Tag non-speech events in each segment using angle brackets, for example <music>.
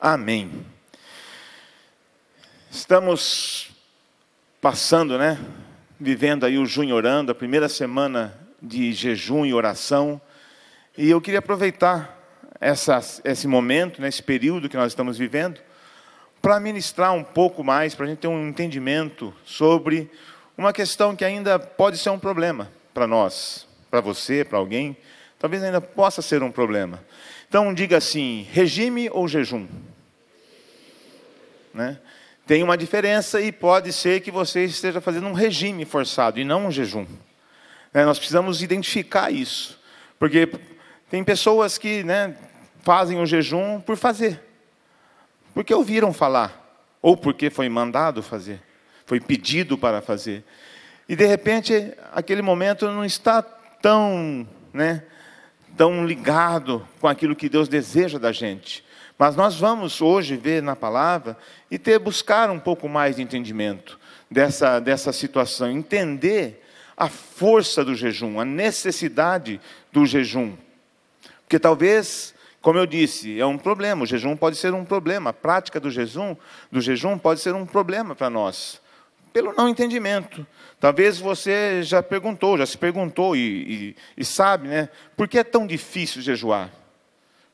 Amém. Estamos passando, né? Vivendo aí o junho orando, a primeira semana de jejum e oração. E eu queria aproveitar essa, esse momento, né, esse período que nós estamos vivendo, para ministrar um pouco mais, para a gente ter um entendimento sobre uma questão que ainda pode ser um problema para nós, para você, para alguém, talvez ainda possa ser um problema. Então diga assim: regime ou jejum? Né? Tem uma diferença e pode ser que você esteja fazendo um regime forçado e não um jejum. É, nós precisamos identificar isso, porque tem pessoas que né, fazem o jejum por fazer, porque ouviram falar, ou porque foi mandado fazer, foi pedido para fazer. E de repente, aquele momento não está tão, né, tão ligado com aquilo que Deus deseja da gente. Mas nós vamos hoje ver na palavra e ter buscar um pouco mais de entendimento dessa, dessa situação, entender a força do jejum, a necessidade do jejum. Porque talvez, como eu disse, é um problema, o jejum pode ser um problema, a prática do jejum, do jejum pode ser um problema para nós, pelo não entendimento. Talvez você já perguntou, já se perguntou e, e, e sabe, né? Por que é tão difícil jejuar?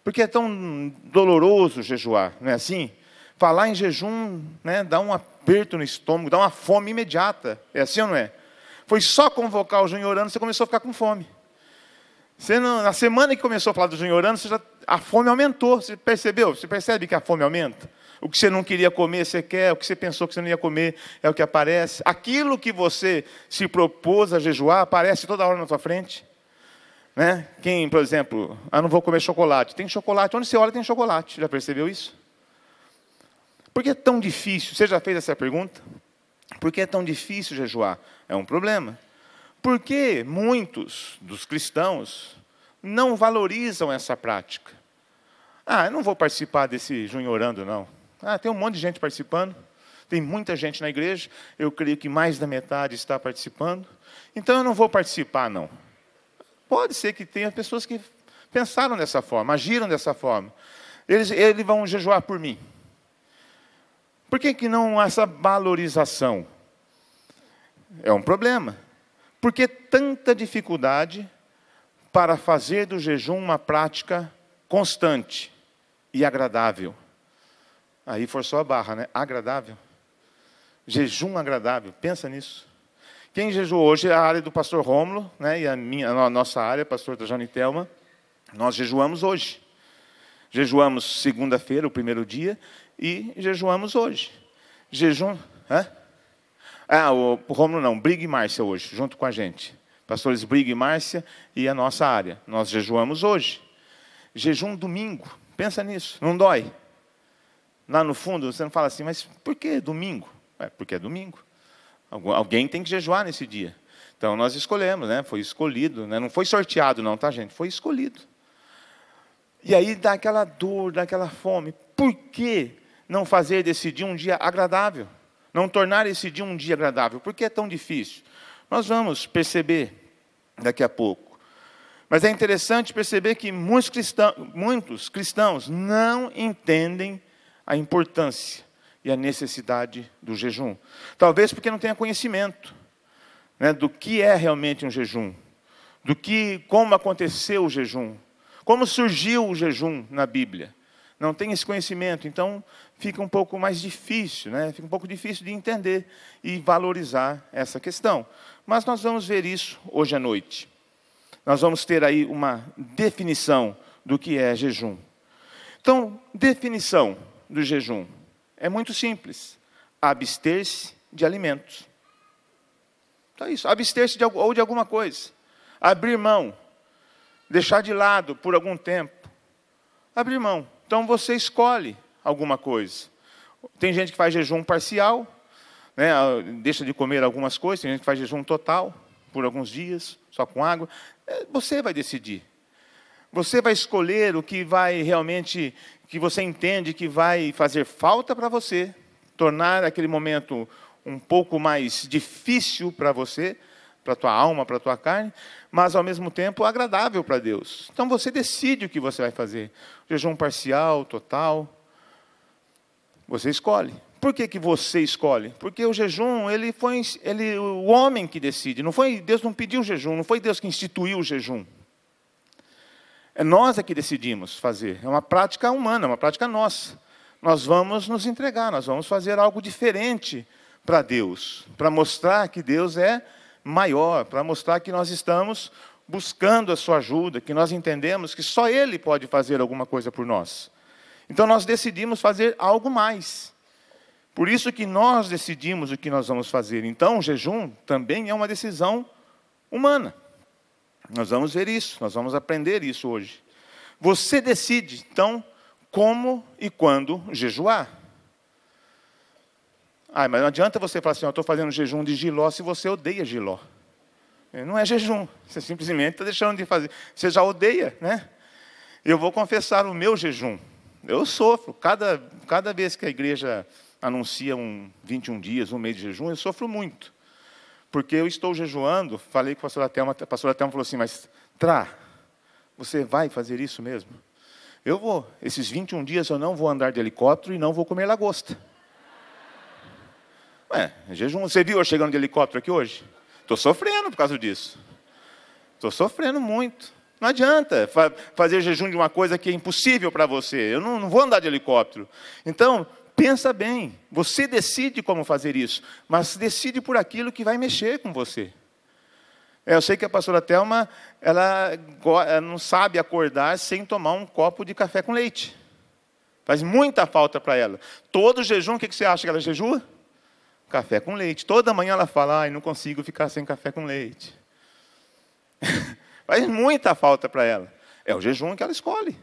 Porque é tão doloroso jejuar, não é assim? Falar em jejum né, dá um aperto no estômago, dá uma fome imediata. É assim ou não é? Foi só convocar o junho orando, você começou a ficar com fome. Você não, na semana que começou a falar do junho orando, já, a fome aumentou. Você percebeu? Você percebe que a fome aumenta? O que você não queria comer, você quer. O que você pensou que você não ia comer, é o que aparece. Aquilo que você se propôs a jejuar, aparece toda hora na sua frente. Né? Quem, por exemplo, ah, não vou comer chocolate. Tem chocolate, onde você olha tem chocolate. Já percebeu isso? Por que é tão difícil? Você já fez essa pergunta? Por que é tão difícil jejuar? É um problema. Porque muitos dos cristãos não valorizam essa prática. Ah, eu não vou participar desse junho orando, não. Ah, tem um monte de gente participando. Tem muita gente na igreja. Eu creio que mais da metade está participando. Então eu não vou participar, não. Pode ser que tenha pessoas que pensaram dessa forma, agiram dessa forma. Eles, eles vão jejuar por mim. Por que, que não essa valorização? É um problema. Por que tanta dificuldade para fazer do jejum uma prática constante e agradável? Aí forçou a barra, né? Agradável. Jejum agradável, pensa nisso. Quem jejuou hoje é a área do pastor Rômulo, né, e a, minha, a nossa área, pastor Tajane Telma. Nós jejuamos hoje. Jejuamos segunda-feira, o primeiro dia, e jejuamos hoje. Jejum. Hã? Ah, o, o Rômulo não, Briga e Márcia hoje, junto com a gente. Pastores Briga e Márcia e a nossa área. Nós jejuamos hoje. Jejum domingo. Pensa nisso, não dói. Lá no fundo você não fala assim, mas por que domingo? É, porque é domingo. Alguém tem que jejuar nesse dia. Então nós escolhemos, né? Foi escolhido, né? Não foi sorteado, não, tá, gente? Foi escolhido. E aí dá aquela dor, dá aquela fome. Por que não fazer desse dia um dia agradável? Não tornar esse dia um dia agradável? Por que é tão difícil? Nós vamos perceber daqui a pouco. Mas é interessante perceber que muitos cristãos, muitos cristãos não entendem a importância e a necessidade do jejum. Talvez porque não tenha conhecimento né, do que é realmente um jejum, do que, como aconteceu o jejum, como surgiu o jejum na Bíblia. Não tem esse conhecimento, então fica um pouco mais difícil, né? fica um pouco difícil de entender e valorizar essa questão. Mas nós vamos ver isso hoje à noite. Nós vamos ter aí uma definição do que é jejum. Então, definição do jejum. É muito simples. Abster-se de alimentos. Então é isso. Abster-se de, ou de alguma coisa. Abrir mão. Deixar de lado por algum tempo. Abrir mão. Então você escolhe alguma coisa. Tem gente que faz jejum parcial, né, deixa de comer algumas coisas, tem gente que faz jejum total, por alguns dias, só com água. É, você vai decidir. Você vai escolher o que vai realmente que você entende que vai fazer falta para você, tornar aquele momento um pouco mais difícil para você, para a tua alma, para a tua carne, mas ao mesmo tempo agradável para Deus. Então você decide o que você vai fazer. Jejum parcial, total. Você escolhe. Por que, que você escolhe? Porque o jejum, ele foi ele, o homem que decide. Não foi Deus não pediu o jejum, não foi Deus que instituiu o jejum. É nós é que decidimos fazer. É uma prática humana, é uma prática nossa. Nós vamos nos entregar, nós vamos fazer algo diferente para Deus, para mostrar que Deus é maior, para mostrar que nós estamos buscando a sua ajuda, que nós entendemos que só Ele pode fazer alguma coisa por nós. Então nós decidimos fazer algo mais. Por isso que nós decidimos o que nós vamos fazer. Então o jejum também é uma decisão humana. Nós vamos ver isso, nós vamos aprender isso hoje. Você decide, então, como e quando jejuar. Ah, mas não adianta você falar assim, eu estou fazendo jejum de giló se você odeia giló. Não é jejum, você simplesmente está deixando de fazer. Você já odeia, né? Eu vou confessar o meu jejum. Eu sofro. Cada, cada vez que a igreja anuncia um 21 dias, um mês de jejum, eu sofro muito. Porque eu estou jejuando, falei com a pastora Thelma, a pastora Thelma falou assim, mas Tra, você vai fazer isso mesmo? Eu vou. Esses 21 dias eu não vou andar de helicóptero e não vou comer lagosta. Ué, jejum. Você viu eu chegando de helicóptero aqui hoje? Estou sofrendo por causa disso. Estou sofrendo muito. Não adianta fazer jejum de uma coisa que é impossível para você. Eu não, não vou andar de helicóptero. Então, pensa bem. Você decide como fazer isso, mas decide por aquilo que vai mexer com você. É, eu sei que a pastora Thelma, ela não sabe acordar sem tomar um copo de café com leite. Faz muita falta para ela. Todo jejum, o que você acha que ela jejua? Café com leite. Toda manhã ela fala, ai, não consigo ficar sem café com leite. <laughs> Faz muita falta para ela. É o jejum que ela escolhe.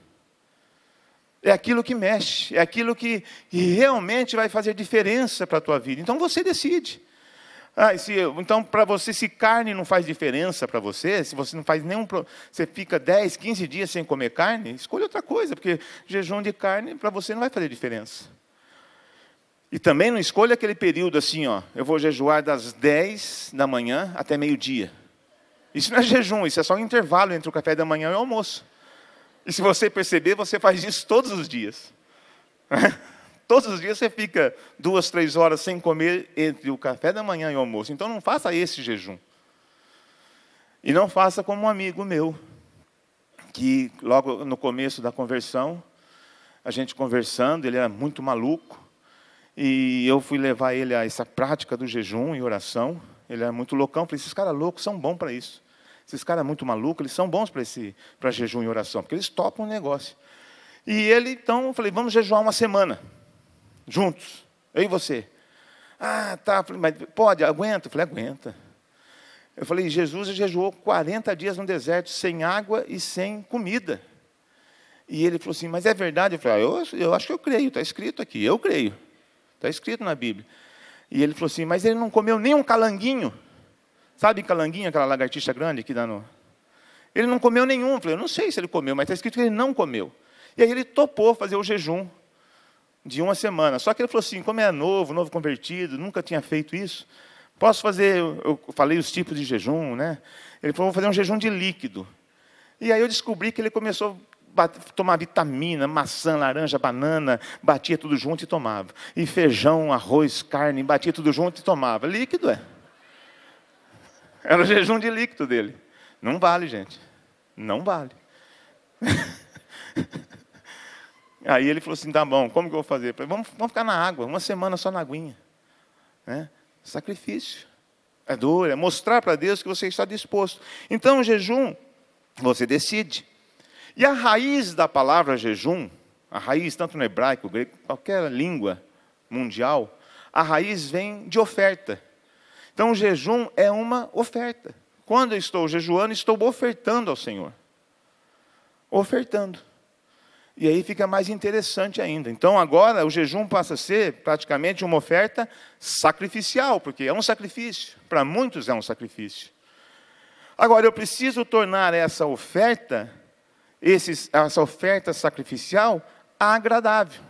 É aquilo que mexe, é aquilo que realmente vai fazer diferença para a tua vida. Então você decide. Ah, se, então, para você, se carne não faz diferença para você, se você não faz nenhum. Você fica 10, 15 dias sem comer carne, escolha outra coisa, porque jejum de carne para você não vai fazer diferença. E também não escolha aquele período assim, ó, eu vou jejuar das 10 da manhã até meio-dia. Isso não é jejum, isso é só um intervalo entre o café da manhã e o almoço. E se você perceber, você faz isso todos os dias. <laughs> todos os dias você fica duas, três horas sem comer entre o café da manhã e o almoço. Então não faça esse jejum. E não faça como um amigo meu, que logo no começo da conversão, a gente conversando, ele era muito maluco, e eu fui levar ele a essa prática do jejum e oração. Ele é muito loucão. Falei, esses caras loucos são bons para isso. Esses caras muito malucos, eles são bons para esse para jejum e oração, porque eles topam o negócio. E ele, então, eu falei, vamos jejuar uma semana, juntos, eu e você. Ah, tá, falei, mas pode, aguenta? Eu falei, aguenta. Eu falei, Jesus jejuou 40 dias no deserto, sem água e sem comida. E ele falou assim, mas é verdade? Eu falei, ah, eu, eu acho que eu creio, está escrito aqui, eu creio. Está escrito na Bíblia. E ele falou assim: Mas ele não comeu nem um calanguinho. Sabe calanguinho, aquela lagartixa grande que dá no. Ele não comeu nenhum. Eu falei: Eu não sei se ele comeu, mas está escrito que ele não comeu. E aí ele topou fazer o jejum de uma semana. Só que ele falou assim: Como é novo, novo convertido, nunca tinha feito isso. Posso fazer, eu falei os tipos de jejum, né? Ele falou, vou fazer um jejum de líquido. E aí eu descobri que ele começou tomar vitamina, maçã, laranja, banana, batia tudo junto e tomava. E feijão, arroz, carne, batia tudo junto e tomava. Líquido é. Era o jejum de líquido dele. Não vale, gente. Não vale. <laughs> Aí ele falou assim: tá bom, como que eu vou fazer? Falei, vamos, vamos ficar na água, uma semana só na aguinha. Né? Sacrifício. É dor, é mostrar para Deus que você está disposto. Então, o jejum, você decide. E a raiz da palavra jejum, a raiz tanto no hebraico, grego, qualquer língua mundial, a raiz vem de oferta. Então o jejum é uma oferta. Quando eu estou jejuando, estou ofertando ao Senhor. Ofertando. E aí fica mais interessante ainda. Então agora o jejum passa a ser praticamente uma oferta sacrificial, porque é um sacrifício. Para muitos é um sacrifício. Agora eu preciso tornar essa oferta esse, essa oferta sacrificial agradável.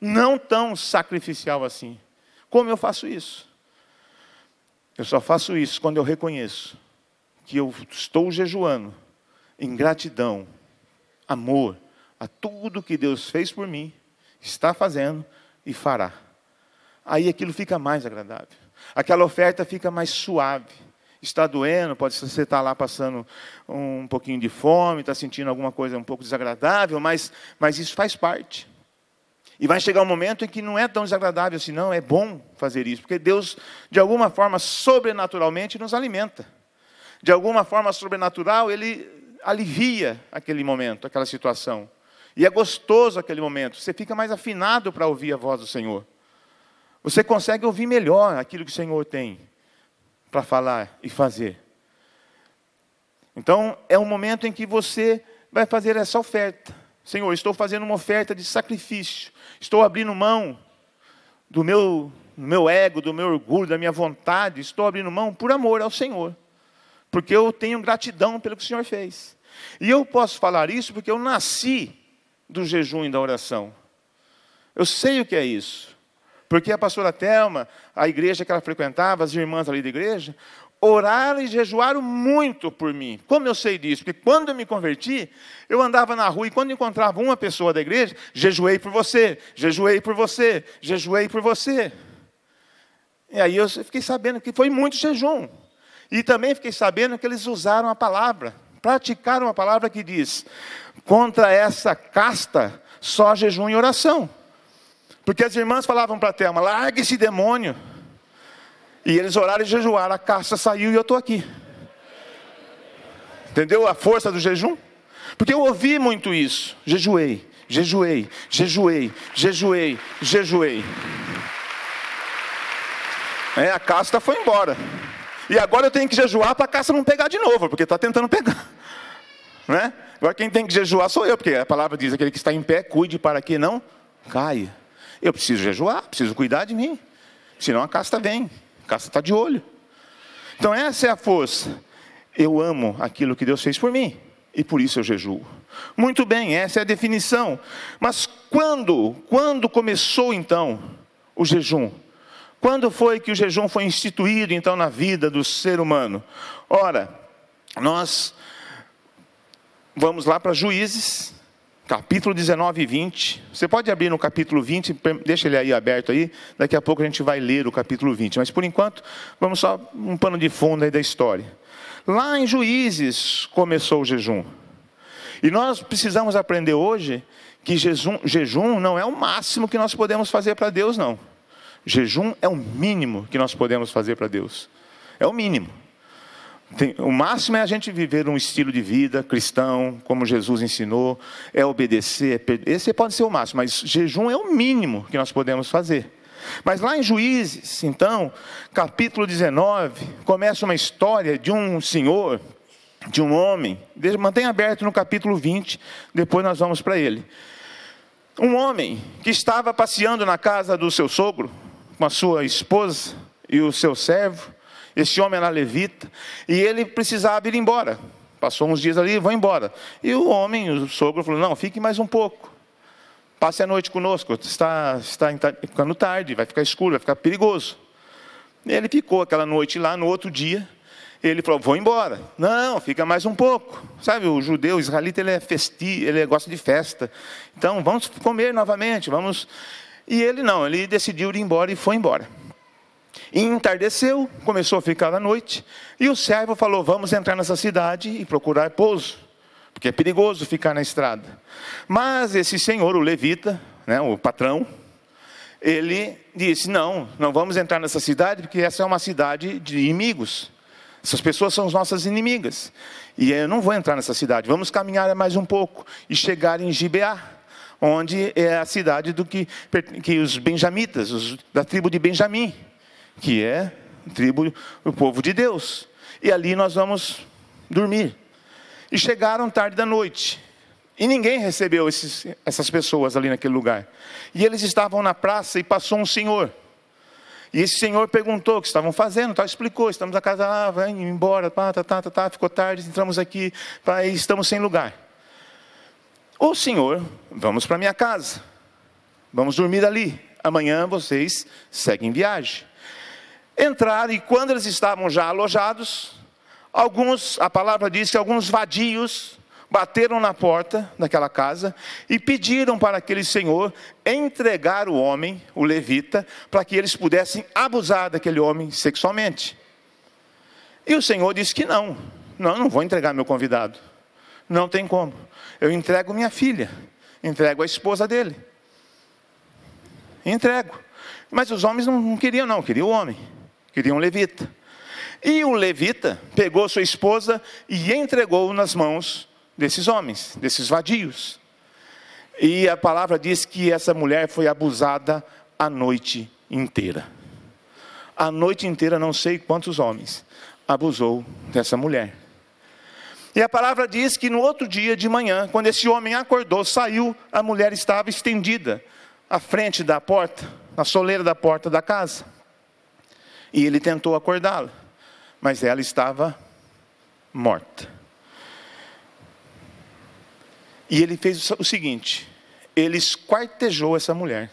Não tão sacrificial assim. Como eu faço isso? Eu só faço isso quando eu reconheço que eu estou jejuando em gratidão, amor a tudo que Deus fez por mim está fazendo e fará. Aí aquilo fica mais agradável. Aquela oferta fica mais suave. Está doendo, pode ser você estar lá passando um pouquinho de fome, está sentindo alguma coisa um pouco desagradável, mas, mas isso faz parte. E vai chegar um momento em que não é tão desagradável assim, não, é bom fazer isso, porque Deus, de alguma forma, sobrenaturalmente, nos alimenta. De alguma forma sobrenatural, Ele alivia aquele momento, aquela situação. E é gostoso aquele momento, você fica mais afinado para ouvir a voz do Senhor. Você consegue ouvir melhor aquilo que o Senhor tem para falar e fazer. Então, é um momento em que você vai fazer essa oferta. Senhor, estou fazendo uma oferta de sacrifício. Estou abrindo mão do meu, do meu ego, do meu orgulho, da minha vontade. Estou abrindo mão por amor ao Senhor. Porque eu tenho gratidão pelo que o Senhor fez. E eu posso falar isso porque eu nasci do jejum e da oração. Eu sei o que é isso. Porque a pastora Telma, a igreja que ela frequentava, as irmãs ali da igreja, oraram e jejuaram muito por mim. Como eu sei disso? Porque quando eu me converti, eu andava na rua e quando encontrava uma pessoa da igreja, jejuei por você, jejuei por você, jejuei por você. E aí eu fiquei sabendo que foi muito jejum. E também fiquei sabendo que eles usaram a palavra, praticaram a palavra que diz: contra essa casta, só jejum e oração. Porque as irmãs falavam para Thelma: larga esse demônio. E eles oraram e jejuaram, a caça saiu e eu estou aqui. Entendeu a força do jejum? Porque eu ouvi muito isso. Jejuei, jejuei, jejuei, jejuei, jejuei. É, a caça foi embora. E agora eu tenho que jejuar para a caça não pegar de novo, porque está tentando pegar. <laughs> Né? Agora quem tem que jejuar sou eu, porque a palavra diz: aquele que está em pé, cuide para que não caia. Eu preciso jejuar, preciso cuidar de mim. Senão a casta vem. A casta está de olho. Então essa é a força. Eu amo aquilo que Deus fez por mim. E por isso eu jejuo. Muito bem, essa é a definição. Mas quando, quando começou então o jejum? Quando foi que o jejum foi instituído então na vida do ser humano? Ora, nós vamos lá para Juízes, capítulo 19 e 20. Você pode abrir no capítulo 20, deixa ele aí aberto aí, daqui a pouco a gente vai ler o capítulo 20. Mas por enquanto, vamos só um pano de fundo aí da história. Lá em Juízes começou o jejum. E nós precisamos aprender hoje que jejum, jejum não é o máximo que nós podemos fazer para Deus, não. Jejum é o mínimo que nós podemos fazer para Deus. É o mínimo. Tem, o máximo é a gente viver um estilo de vida cristão, como Jesus ensinou, é obedecer. É, esse pode ser o máximo, mas jejum é o mínimo que nós podemos fazer. Mas lá em Juízes, então, capítulo 19, começa uma história de um senhor, de um homem. Mantenha aberto no capítulo 20, depois nós vamos para ele. Um homem que estava passeando na casa do seu sogro, com a sua esposa e o seu servo. Esse homem era levita e ele precisava ir embora. Passou uns dias ali, vou embora. E o homem, o sogro, falou: Não, fique mais um pouco. Passe a noite conosco. Está, está ficando tarde, vai ficar escuro, vai ficar perigoso. E ele ficou aquela noite lá. No outro dia, ele falou: Vou embora. Não, fica mais um pouco. Sabe, o judeu, o israelita, ele é festi, ele gosta de festa. Então, vamos comer novamente, vamos. E ele não, ele decidiu ir embora e foi embora. E entardeceu, começou a ficar à noite, e o servo falou: Vamos entrar nessa cidade e procurar pouso, porque é perigoso ficar na estrada. Mas esse senhor, o levita, né, o patrão, ele disse: Não, não vamos entrar nessa cidade, porque essa é uma cidade de inimigos. Essas pessoas são as nossas inimigas. E eu não vou entrar nessa cidade. Vamos caminhar mais um pouco e chegar em Gibeá, onde é a cidade do que, que os benjamitas, os, da tribo de Benjamim que é tribo do povo de Deus. E ali nós vamos dormir. E chegaram tarde da noite. E ninguém recebeu esses, essas pessoas ali naquele lugar. E eles estavam na praça e passou um senhor. E esse senhor perguntou o que estavam fazendo, tal, explicou, estamos na casa, ah, vai embora, tá, tá, tá, tá, ficou tarde, entramos aqui, pá, estamos sem lugar. O senhor, vamos para minha casa, vamos dormir ali, amanhã vocês seguem viagem entraram e quando eles estavam já alojados, alguns, a palavra diz que alguns vadios bateram na porta daquela casa e pediram para aquele senhor entregar o homem, o levita, para que eles pudessem abusar daquele homem sexualmente. E o senhor disse que não, não, não vou entregar meu convidado. Não tem como. Eu entrego minha filha, entrego a esposa dele. Entrego. Mas os homens não, queriam, não, queriam o homem, queriam o levita. E o levita pegou sua esposa e entregou nas mãos desses homens, desses vadios. E a palavra diz que essa mulher foi abusada a noite inteira. A noite inteira, não sei quantos homens abusou dessa mulher. E a palavra diz que no outro dia de manhã, quando esse homem acordou, saiu, a mulher estava estendida à frente da porta, na soleira da porta da casa. E ele tentou acordá-la, mas ela estava morta. E ele fez o seguinte: ele esquartejou essa mulher,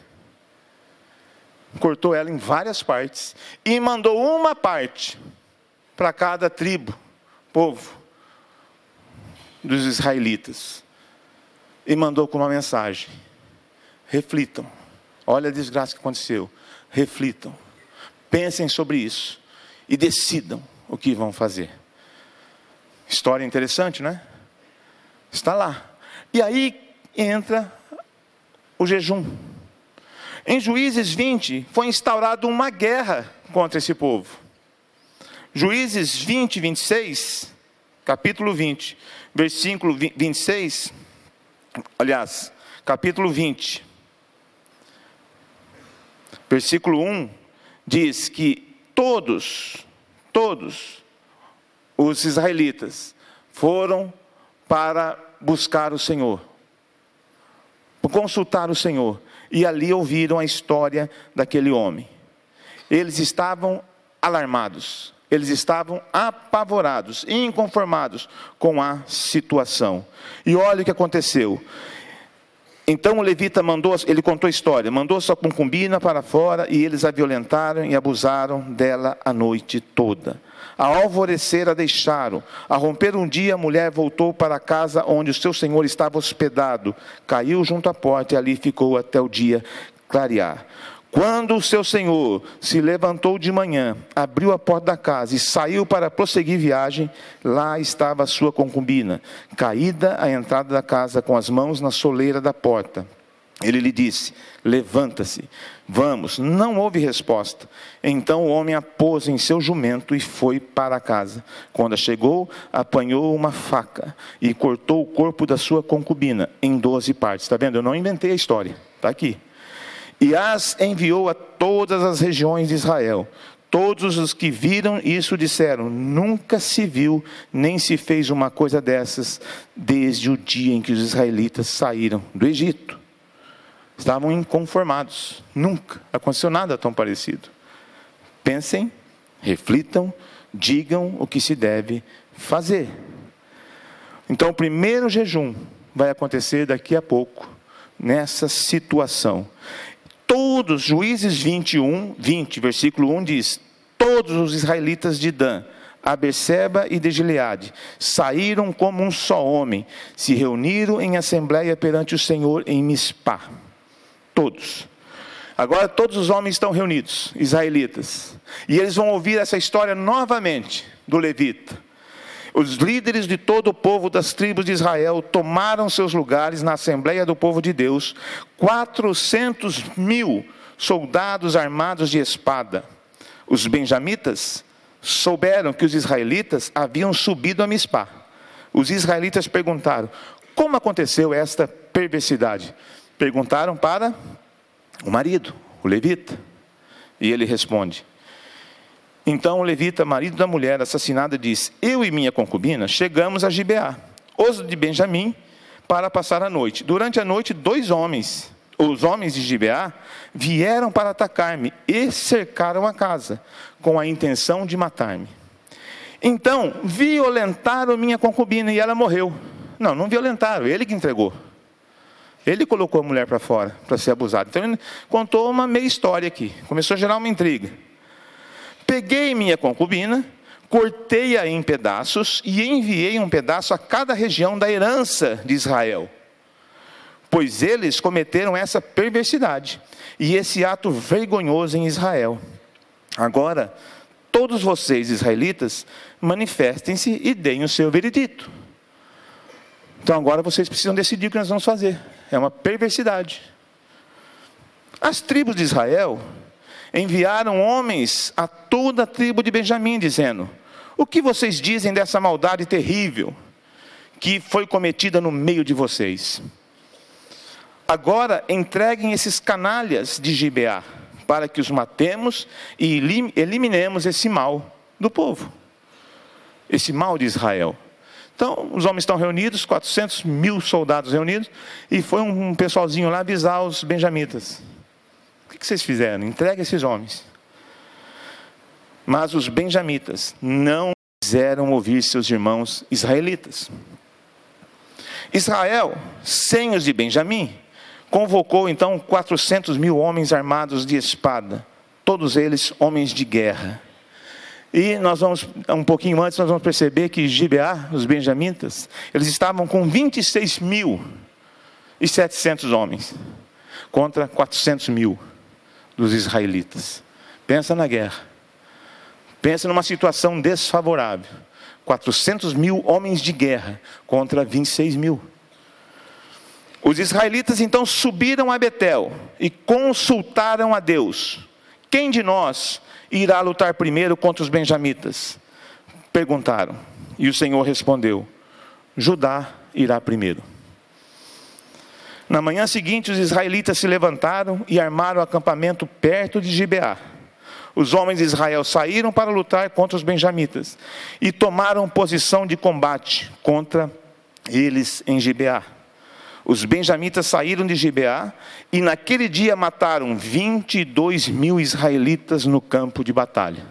cortou ela em várias partes e mandou uma parte para cada tribo, povo dos israelitas. E mandou com uma mensagem: reflitam. Olha a desgraça que aconteceu. Reflitam. Pensem sobre isso e decidam o que vão fazer. História interessante, né? Está lá. E aí entra o jejum. Em Juízes 20 foi instaurada uma guerra contra esse povo. Juízes 20, 26, capítulo 20, versículo 26, aliás, capítulo 20, versículo 1, diz que todos, todos os israelitas foram para buscar o Senhor, consultar o Senhor, e ali ouviram a história daquele homem. Eles estavam alarmados, eles estavam apavorados, inconformados com a situação. E olha o que aconteceu. Então o levita mandou, ele contou a história, mandou sua concubina para fora e eles a violentaram e abusaram dela a noite toda. Ao alvorecer a deixaram. A romper um dia, a mulher voltou para a casa onde o seu senhor estava hospedado. Caiu junto à porta e ali ficou até o dia clarear. Quando o seu senhor se levantou de manhã, abriu a porta da casa e saiu para prosseguir viagem, lá estava a sua concubina, caída à entrada da casa com as mãos na soleira da porta. Ele lhe disse: Levanta-se, vamos. Não houve resposta. Então o homem a pôs em seu jumento e foi para casa. Quando chegou, apanhou uma faca e cortou o corpo da sua concubina em doze partes. Está vendo? Eu não inventei a história. Está aqui. E as enviou a todas as regiões de Israel. Todos os que viram isso disseram: Nunca se viu, nem se fez uma coisa dessas, desde o dia em que os israelitas saíram do Egito estavam inconformados. Nunca aconteceu nada tão parecido. Pensem, reflitam, digam o que se deve fazer. Então, o primeiro jejum vai acontecer daqui a pouco, nessa situação. Todos, Juízes 21, 20, versículo 1 diz: Todos os israelitas de Dan, a e de Gileade, saíram como um só homem, se reuniram em assembleia perante o Senhor em Mispá. Todos. Agora todos os homens estão reunidos, israelitas, e eles vão ouvir essa história novamente do levita. Os líderes de todo o povo das tribos de Israel tomaram seus lugares na Assembleia do Povo de Deus, 400 mil soldados armados de espada. Os benjamitas souberam que os israelitas haviam subido a Mispá. Os israelitas perguntaram: como aconteceu esta perversidade? Perguntaram para o marido, o levita. E ele responde: Então o levita, marido da mulher assassinada, diz: Eu e minha concubina chegamos a Gibeá, os de Benjamim, para passar a noite. Durante a noite, dois homens, os homens de Gibeá, vieram para atacar-me e cercaram a casa, com a intenção de matar-me. Então, violentaram minha concubina e ela morreu. Não, não violentaram, ele que entregou. Ele colocou a mulher para fora para ser abusada. Então ele contou uma meia história aqui. Começou a gerar uma intriga. Peguei minha concubina, cortei-a em pedaços e enviei um pedaço a cada região da herança de Israel. Pois eles cometeram essa perversidade e esse ato vergonhoso em Israel. Agora, todos vocês, israelitas, manifestem-se e deem o seu veredito. Então agora vocês precisam decidir o que nós vamos fazer. É uma perversidade. As tribos de Israel enviaram homens a toda a tribo de Benjamim, dizendo: O que vocês dizem dessa maldade terrível que foi cometida no meio de vocês? Agora entreguem esses canalhas de Gibeá, para que os matemos e eliminemos esse mal do povo, esse mal de Israel. Então, os homens estão reunidos, 400 mil soldados reunidos, e foi um pessoalzinho lá avisar os benjamitas. O que vocês fizeram? Entregue esses homens. Mas os benjamitas não quiseram ouvir seus irmãos israelitas. Israel, sem os de Benjamim, convocou então 400 mil homens armados de espada, todos eles homens de guerra. E nós vamos, um pouquinho antes, nós vamos perceber que Gibeá, os benjamitas, eles estavam com 26 mil e 700 homens, contra 400 mil dos israelitas. Pensa na guerra. Pensa numa situação desfavorável. 400 mil homens de guerra contra 26 mil. Os israelitas então subiram a Betel e consultaram a Deus. Quem de nós irá lutar primeiro contra os benjamitas? Perguntaram. E o Senhor respondeu: Judá irá primeiro. Na manhã seguinte, os israelitas se levantaram e armaram o acampamento perto de Gibeá. Os homens de Israel saíram para lutar contra os benjamitas e tomaram posição de combate contra eles em Gibeá. Os benjamitas saíram de Gibeá e naquele dia mataram 22 mil israelitas no campo de batalha.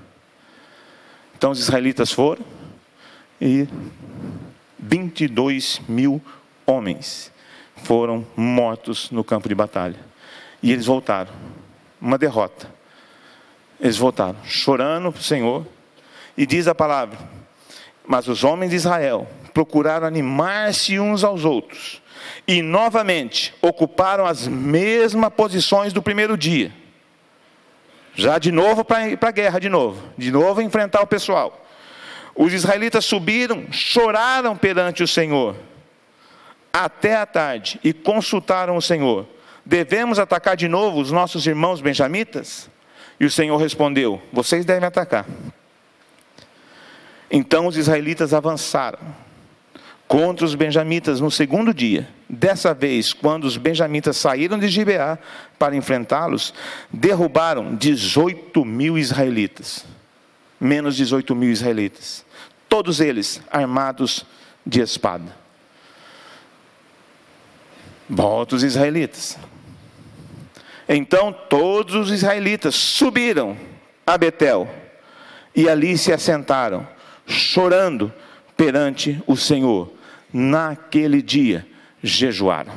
Então os israelitas foram e 22 mil homens foram mortos no campo de batalha. E eles voltaram. Uma derrota. Eles voltaram, chorando para o Senhor. E diz a palavra: Mas os homens de Israel procuraram animar-se uns aos outros e novamente ocuparam as mesmas posições do primeiro dia. Já de novo para a guerra, de novo. De novo enfrentar o pessoal. Os israelitas subiram, choraram perante o Senhor até a tarde e consultaram o Senhor: Devemos atacar de novo os nossos irmãos benjamitas? E o Senhor respondeu: Vocês devem atacar. Então os israelitas avançaram contra os benjamitas no segundo dia. Dessa vez, quando os benjamitas saíram de Gibeá para enfrentá-los, derrubaram 18 mil israelitas. Menos 18 mil israelitas. Todos eles armados de espada. Volta os israelitas. Então todos os israelitas subiram a Betel e ali se assentaram, chorando perante o Senhor naquele dia jejuaram.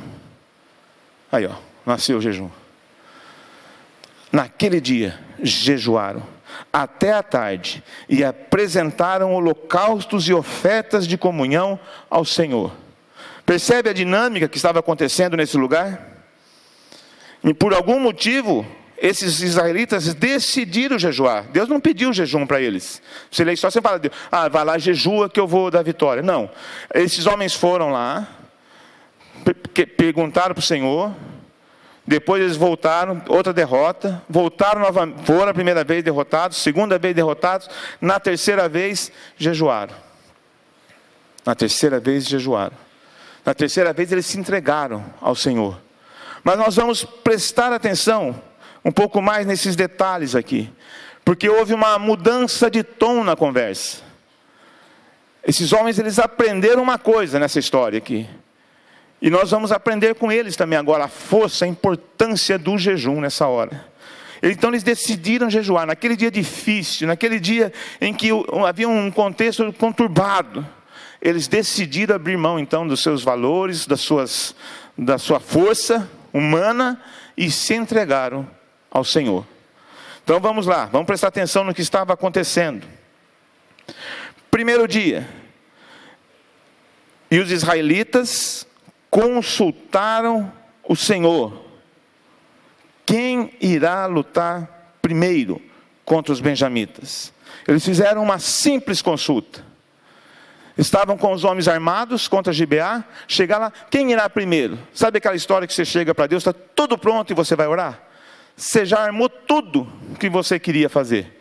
Aí, ó, nasceu o jejum. Naquele dia jejuaram até a tarde e apresentaram holocaustos e ofertas de comunhão ao Senhor. Percebe a dinâmica que estava acontecendo nesse lugar? E por algum motivo, esses israelitas decidiram jejuar. Deus não pediu jejum para eles. Você lê só você fala, ah, vai lá, jejua que eu vou dar vitória. Não. Esses homens foram lá, perguntaram para o Senhor, depois eles voltaram, outra derrota, voltaram novamente, foram a primeira vez derrotados, segunda vez derrotados, na terceira vez jejuaram. Na terceira vez jejuaram. Na terceira vez eles se entregaram ao Senhor. Mas nós vamos prestar atenção um pouco mais nesses detalhes aqui, porque houve uma mudança de tom na conversa. Esses homens eles aprenderam uma coisa nessa história aqui. E nós vamos aprender com eles também agora a força, a importância do jejum nessa hora. Então eles decidiram jejuar naquele dia difícil, naquele dia em que havia um contexto conturbado. Eles decidiram abrir mão então dos seus valores, das suas, da sua força humana e se entregaram ao Senhor. Então vamos lá, vamos prestar atenção no que estava acontecendo. Primeiro dia, e os israelitas consultaram o Senhor. Quem irá lutar primeiro contra os benjamitas? Eles fizeram uma simples consulta. Estavam com os homens armados contra Gibeá. Chegar lá, quem irá primeiro? Sabe aquela história que você chega para Deus, está tudo pronto e você vai orar? Você já armou tudo que você queria fazer.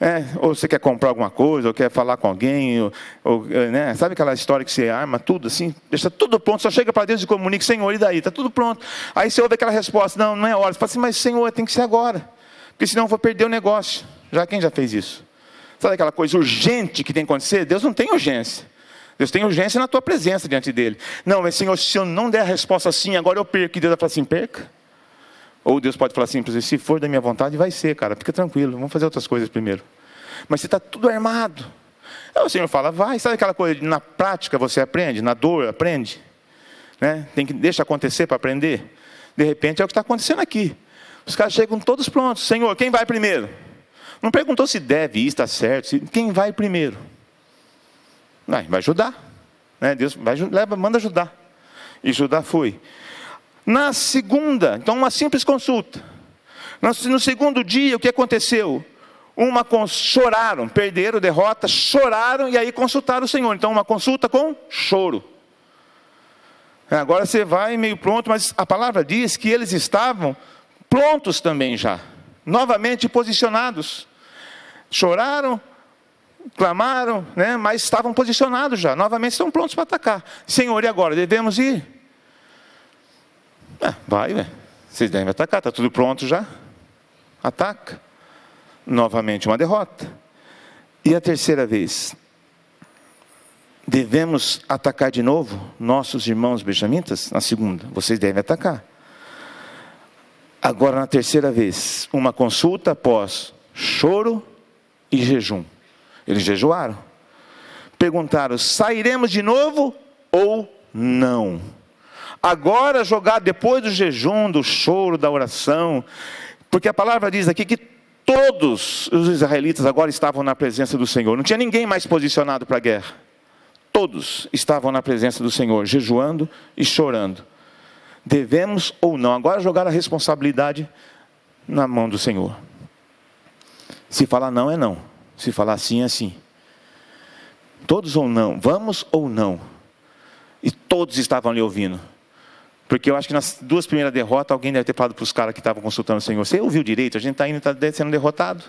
É, ou você quer comprar alguma coisa, ou quer falar com alguém, ou, ou, né? sabe aquela história que você arma tudo assim, deixa tudo pronto, só chega para Deus e comunica, Senhor, e daí? Está tudo pronto. Aí você ouve aquela resposta, não, não é hora. Você fala assim, mas Senhor, tem que ser agora, porque senão eu vou perder o negócio. Já quem já fez isso? Sabe aquela coisa urgente que tem que acontecer? Deus não tem urgência. Deus tem urgência na tua presença diante dele. Não, mas Senhor, se eu não der a resposta assim, agora eu perco. E Deus vai falar assim: perca. Ou Deus pode falar assim, se for da minha vontade, vai ser, cara, fica tranquilo, vamos fazer outras coisas primeiro. Mas você está tudo armado. Aí o Senhor fala, vai, sabe aquela coisa, na prática você aprende, na dor aprende. Né? Tem que deixa acontecer para aprender. De repente é o que está acontecendo aqui. Os caras chegam todos prontos. Senhor, quem vai primeiro? Não perguntou se deve ir, está certo. Se, quem vai primeiro? Vai, vai ajudar. Né? Deus vai, leva, manda ajudar. E Judá foi. Na segunda, então uma simples consulta. No segundo dia, o que aconteceu? Uma choraram, perderam derrota, choraram e aí consultaram o Senhor. Então, uma consulta com choro. Agora você vai meio pronto, mas a palavra diz que eles estavam prontos também já, novamente posicionados choraram, clamaram, né, mas estavam posicionados já, novamente estão prontos para atacar. Senhor, e agora? Devemos ir? Ah, vai, ué. vocês devem atacar, está tudo pronto já. Ataca. Novamente uma derrota. E a terceira vez? Devemos atacar de novo nossos irmãos benjamitas? Na segunda, vocês devem atacar. Agora, na terceira vez, uma consulta após choro e jejum. Eles jejuaram. Perguntaram: sairemos de novo ou não? Agora jogar depois do jejum, do choro, da oração, porque a palavra diz aqui que todos os israelitas agora estavam na presença do Senhor, não tinha ninguém mais posicionado para a guerra. Todos estavam na presença do Senhor, jejuando e chorando. Devemos ou não, agora jogar a responsabilidade na mão do Senhor. Se falar não, é não. Se falar sim, é sim. Todos ou não, vamos ou não. E todos estavam ali ouvindo. Porque eu acho que nas duas primeiras derrotas, alguém deve ter falado para os caras que estavam consultando o Senhor: Você ouviu direito? A gente está indo, está sendo derrotado.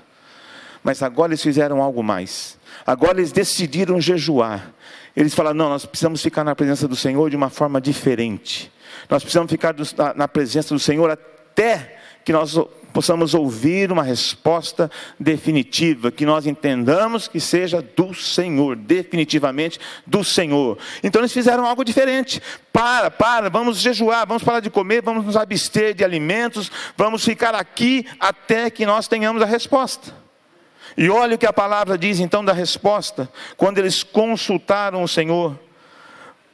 Mas agora eles fizeram algo mais. Agora eles decidiram jejuar. Eles falaram: Não, nós precisamos ficar na presença do Senhor de uma forma diferente. Nós precisamos ficar na presença do Senhor até que nós possamos ouvir uma resposta definitiva, que nós entendamos que seja do Senhor, definitivamente do Senhor. Então eles fizeram algo diferente. Para, para, vamos jejuar, vamos parar de comer, vamos nos abster de alimentos, vamos ficar aqui até que nós tenhamos a resposta. E olha o que a palavra diz então da resposta, quando eles consultaram o Senhor.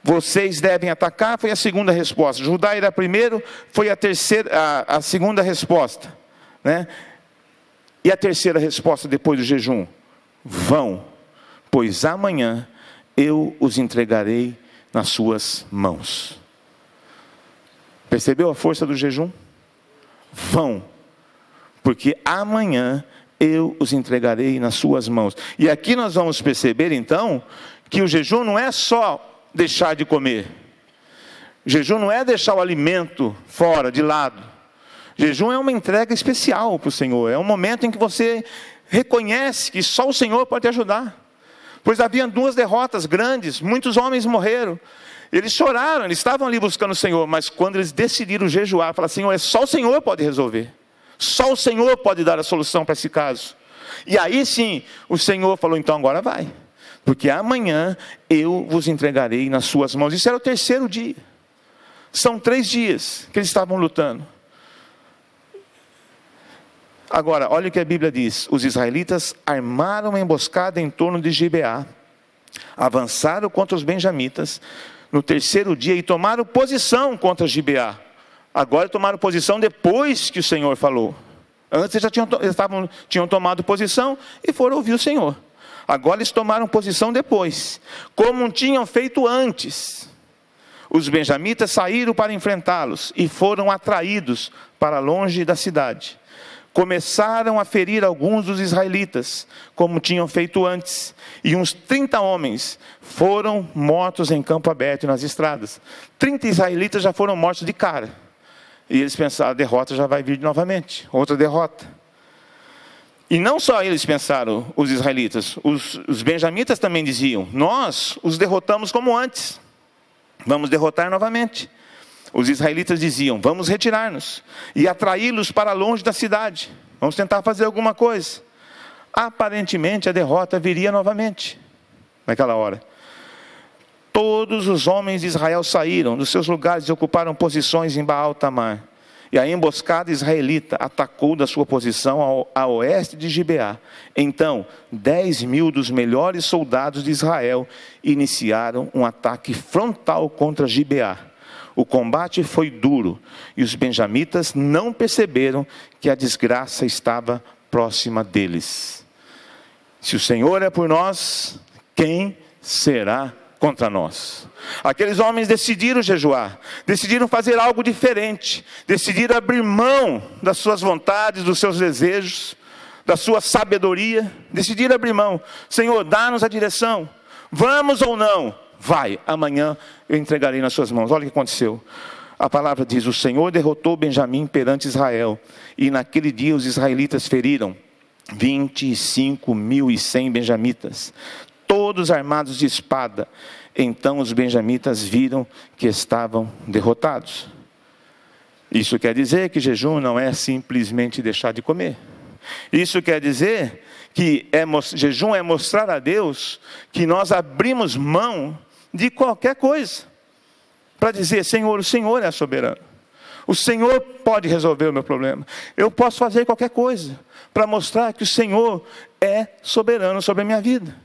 Vocês devem atacar, foi a segunda resposta. Judá era primeiro, foi a terceira, a, a segunda resposta. Né? E a terceira resposta depois do jejum: vão, pois amanhã eu os entregarei nas suas mãos. Percebeu a força do jejum? Vão, porque amanhã eu os entregarei nas suas mãos. E aqui nós vamos perceber então que o jejum não é só deixar de comer. O jejum não é deixar o alimento fora, de lado. Jejum é uma entrega especial para o Senhor, é um momento em que você reconhece que só o Senhor pode te ajudar. Pois havia duas derrotas grandes, muitos homens morreram. Eles choraram, eles estavam ali buscando o Senhor, mas quando eles decidiram jejuar, falaram: Senhor, é só o Senhor pode resolver, só o Senhor pode dar a solução para esse caso. E aí sim, o Senhor falou: então agora vai, porque amanhã eu vos entregarei nas suas mãos. Isso era o terceiro dia. São três dias que eles estavam lutando. Agora, olha o que a Bíblia diz: os israelitas armaram uma emboscada em torno de Gibeá, avançaram contra os benjamitas no terceiro dia e tomaram posição contra Gibeá. Agora tomaram posição depois que o Senhor falou. Antes eles já tinham, estavam, tinham tomado posição e foram ouvir o Senhor. Agora eles tomaram posição depois, como tinham feito antes. Os benjamitas saíram para enfrentá-los e foram atraídos para longe da cidade. Começaram a ferir alguns dos israelitas, como tinham feito antes, e uns 30 homens foram mortos em campo aberto nas estradas. 30 israelitas já foram mortos de cara. E eles pensaram, a derrota já vai vir novamente, outra derrota. E não só eles pensaram, os israelitas, os, os benjamitas também diziam: Nós os derrotamos como antes, vamos derrotar novamente. Os israelitas diziam: Vamos retirar-nos e atraí-los para longe da cidade, vamos tentar fazer alguma coisa. Aparentemente a derrota viria novamente, naquela hora. Todos os homens de Israel saíram dos seus lugares e ocuparam posições em Baal Tamar. E a emboscada israelita atacou da sua posição ao, a oeste de Gibeá. Então, dez mil dos melhores soldados de Israel iniciaram um ataque frontal contra Gibeá. O combate foi duro e os benjamitas não perceberam que a desgraça estava próxima deles. Se o Senhor é por nós, quem será contra nós. Aqueles homens decidiram jejuar, decidiram fazer algo diferente, decidiram abrir mão das suas vontades, dos seus desejos, da sua sabedoria, decidiram abrir mão. Senhor, dá-nos a direção. Vamos ou não? Vai, amanhã eu entregarei nas suas mãos. Olha o que aconteceu. A palavra diz: O Senhor derrotou Benjamim perante Israel, e naquele dia os israelitas feriram 25 mil e cem benjamitas, todos armados de espada. Então os benjamitas viram que estavam derrotados. Isso quer dizer que jejum não é simplesmente deixar de comer. Isso quer dizer que é, jejum é mostrar a Deus que nós abrimos mão de qualquer coisa para dizer: Senhor, o Senhor é soberano. O Senhor pode resolver o meu problema. Eu posso fazer qualquer coisa para mostrar que o Senhor é soberano sobre a minha vida.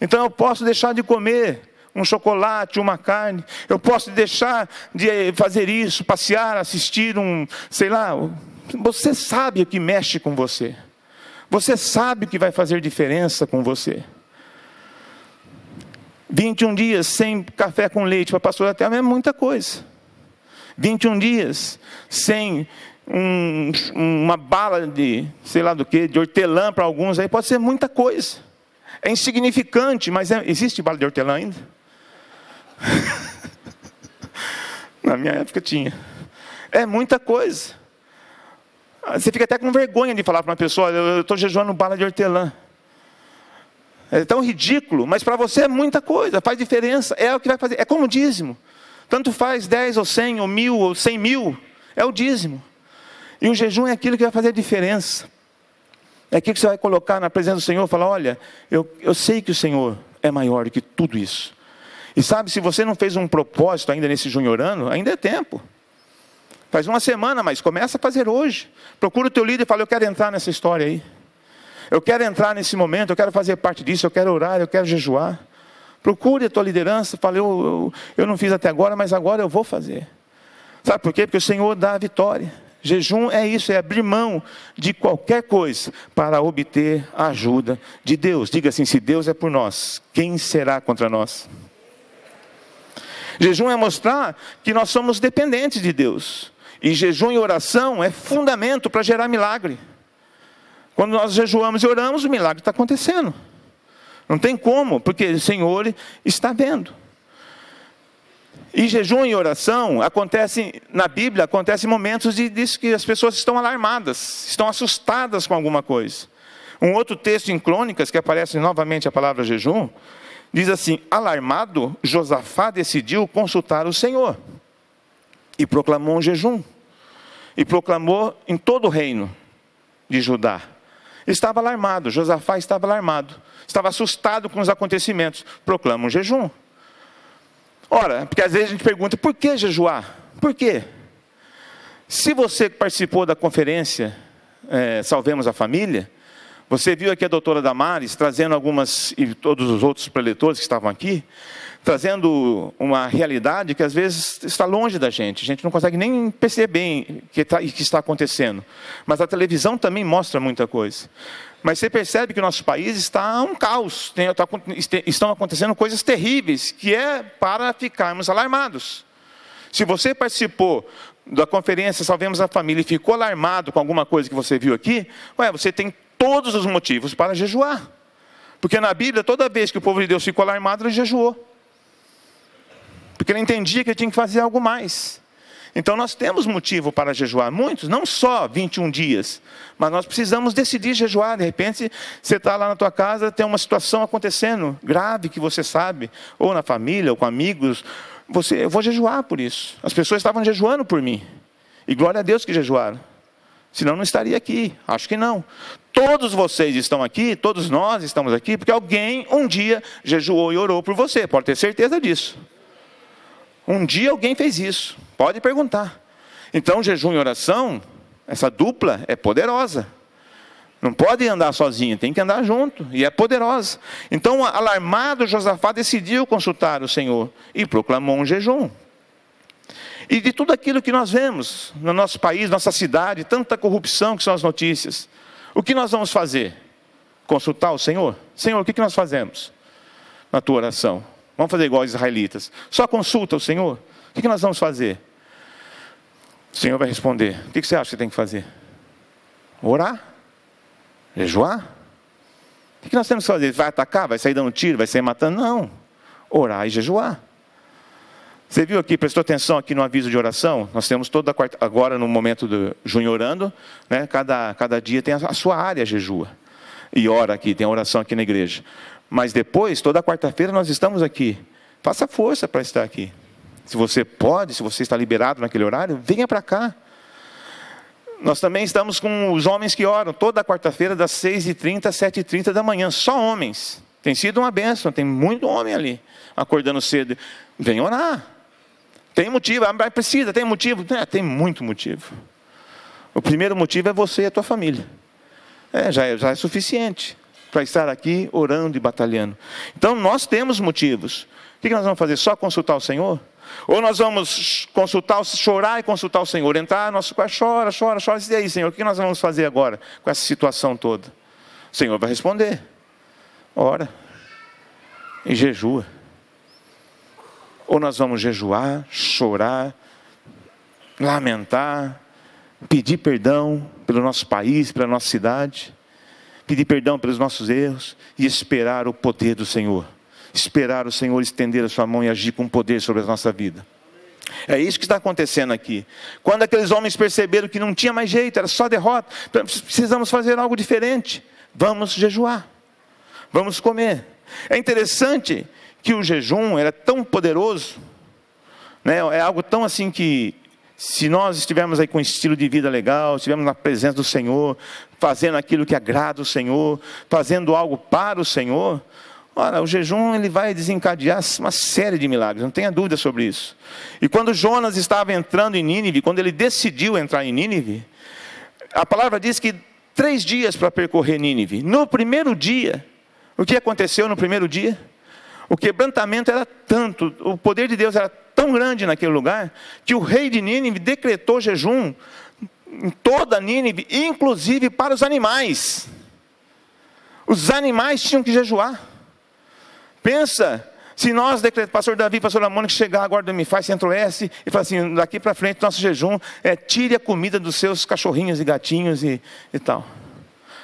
Então eu posso deixar de comer um chocolate, uma carne. Eu posso deixar de fazer isso, passear, assistir um, sei lá. Você sabe o que mexe com você. Você sabe o que vai fazer diferença com você. 21 dias sem café com leite para a pastora até é muita coisa. 21 dias sem um, uma bala de, sei lá do que, de hortelã para alguns aí pode ser muita coisa. É insignificante, mas é, existe bala de hortelã ainda? <laughs> Na minha época tinha. É muita coisa. Você fica até com vergonha de falar para uma pessoa, eu estou jejuando bala de hortelã. É tão ridículo, mas para você é muita coisa, faz diferença, é o que vai fazer, é como o dízimo. Tanto faz 10 ou 100 ou mil ou 100 mil, é o dízimo. E o jejum é aquilo que vai fazer diferença. É aquilo que você vai colocar na presença do Senhor e falar: olha, eu, eu sei que o Senhor é maior do que tudo isso. E sabe, se você não fez um propósito ainda nesse junhorano, ainda é tempo. Faz uma semana, mas começa a fazer hoje. Procura o teu líder e fala: Eu quero entrar nessa história aí. Eu quero entrar nesse momento, eu quero fazer parte disso, eu quero orar, eu quero jejuar. Procure a tua liderança, fale: eu, eu, eu não fiz até agora, mas agora eu vou fazer. Sabe por quê? Porque o Senhor dá a vitória. Jejum é isso, é abrir mão de qualquer coisa para obter a ajuda de Deus. Diga assim: se Deus é por nós, quem será contra nós? Jejum é mostrar que nós somos dependentes de Deus. E jejum e oração é fundamento para gerar milagre. Quando nós jejuamos e oramos, o milagre está acontecendo. Não tem como, porque o Senhor está vendo. E jejum e oração acontecem na Bíblia, acontecem momentos de, de que as pessoas estão alarmadas, estão assustadas com alguma coisa. Um outro texto em Crônicas, que aparece novamente a palavra jejum, diz assim: Alarmado, Josafá decidiu consultar o Senhor e proclamou um jejum. E proclamou em todo o reino de Judá. Estava alarmado, Josafá estava alarmado, estava assustado com os acontecimentos. Proclama um jejum. Ora, porque às vezes a gente pergunta, por que jejuar? Por quê? Se você participou da conferência é, Salvemos a Família, você viu aqui a doutora Damares trazendo algumas, e todos os outros preletores que estavam aqui, trazendo uma realidade que às vezes está longe da gente. A gente não consegue nem perceber que está, que está acontecendo. Mas a televisão também mostra muita coisa. Mas você percebe que o nosso país está um caos. Tem, está, estão acontecendo coisas terríveis, que é para ficarmos alarmados. Se você participou da conferência Salvemos a Família e ficou alarmado com alguma coisa que você viu aqui, ué, você tem todos os motivos para jejuar. Porque na Bíblia, toda vez que o povo de Deus ficou alarmado, ele jejuou. Porque ele entendia que tinha que fazer algo mais. Então nós temos motivo para jejuar, muitos, não só 21 dias, mas nós precisamos decidir jejuar. De repente, você está lá na tua casa, tem uma situação acontecendo grave que você sabe, ou na família, ou com amigos. Você, eu vou jejuar por isso. As pessoas estavam jejuando por mim. E glória a Deus que jejuaram. Senão não estaria aqui. Acho que não. Todos vocês estão aqui, todos nós estamos aqui, porque alguém um dia jejuou e orou por você. Pode ter certeza disso. Um dia alguém fez isso. Pode perguntar. Então, jejum e oração, essa dupla é poderosa. Não pode andar sozinho, tem que andar junto, e é poderosa. Então, alarmado, Josafá decidiu consultar o Senhor e proclamou um jejum. E de tudo aquilo que nós vemos no nosso país, nossa cidade, tanta corrupção que são as notícias, o que nós vamos fazer? Consultar o Senhor? Senhor, o que nós fazemos na tua oração? Vamos fazer igual os israelitas. Só consulta o Senhor. O que nós vamos fazer? O Senhor vai responder. O que você acha que tem que fazer? Orar? Jejuar? O que nós temos que fazer? Vai atacar? Vai sair dando tiro? Vai sair matando? Não. Orar e jejuar. Você viu aqui, prestou atenção aqui no aviso de oração? Nós temos toda a quarta, agora no momento do junho orando, né? cada, cada dia tem a sua área jejua. E ora aqui, tem a oração aqui na igreja. Mas depois, toda quarta-feira, nós estamos aqui. Faça força para estar aqui. Se você pode, se você está liberado naquele horário, venha para cá. Nós também estamos com os homens que oram toda quarta-feira, das 6h30 às 7h30 da manhã. Só homens. Tem sido uma bênção, tem muito homem ali, acordando cedo. Vem orar. Tem motivo, ah, precisa, tem motivo? É, tem muito motivo. O primeiro motivo é você e a tua família. É, já, é, já é suficiente para estar aqui orando e batalhando. Então nós temos motivos. O que nós vamos fazer? Só consultar o Senhor? Ou nós vamos consultar, chorar e consultar o Senhor, entrar nosso quarto, chora, chora, chora, e aí, Senhor, o que nós vamos fazer agora com essa situação toda? O Senhor vai responder. Ora e jejua. Ou nós vamos jejuar, chorar, lamentar, pedir perdão pelo nosso país, pela nossa cidade pedir perdão pelos nossos erros e esperar o poder do Senhor. Esperar o Senhor estender a sua mão e agir com poder sobre a nossa vida. É isso que está acontecendo aqui. Quando aqueles homens perceberam que não tinha mais jeito, era só derrota, precisamos fazer algo diferente. Vamos jejuar. Vamos comer. É interessante que o jejum era tão poderoso, né? é algo tão assim que se nós estivermos aí com um estilo de vida legal, estivermos na presença do Senhor, fazendo aquilo que agrada o Senhor, fazendo algo para o Senhor, ora, o jejum ele vai desencadear uma série de milagres, não tenha dúvida sobre isso. E quando Jonas estava entrando em Nínive, quando ele decidiu entrar em Nínive, a palavra diz que três dias para percorrer Nínive. No primeiro dia, o que aconteceu no primeiro dia? O quebrantamento era tanto, o poder de Deus era tão grande naquele lugar que o rei de Nínive decretou jejum em toda Nínive, inclusive para os animais. Os animais tinham que jejuar. Pensa, se nós decretamos, pastor Davi, pastor Mônica, chegar agora do Me Faz Centro-Oeste e falar assim, daqui para frente nosso jejum é tire a comida dos seus cachorrinhos e gatinhos e, e tal.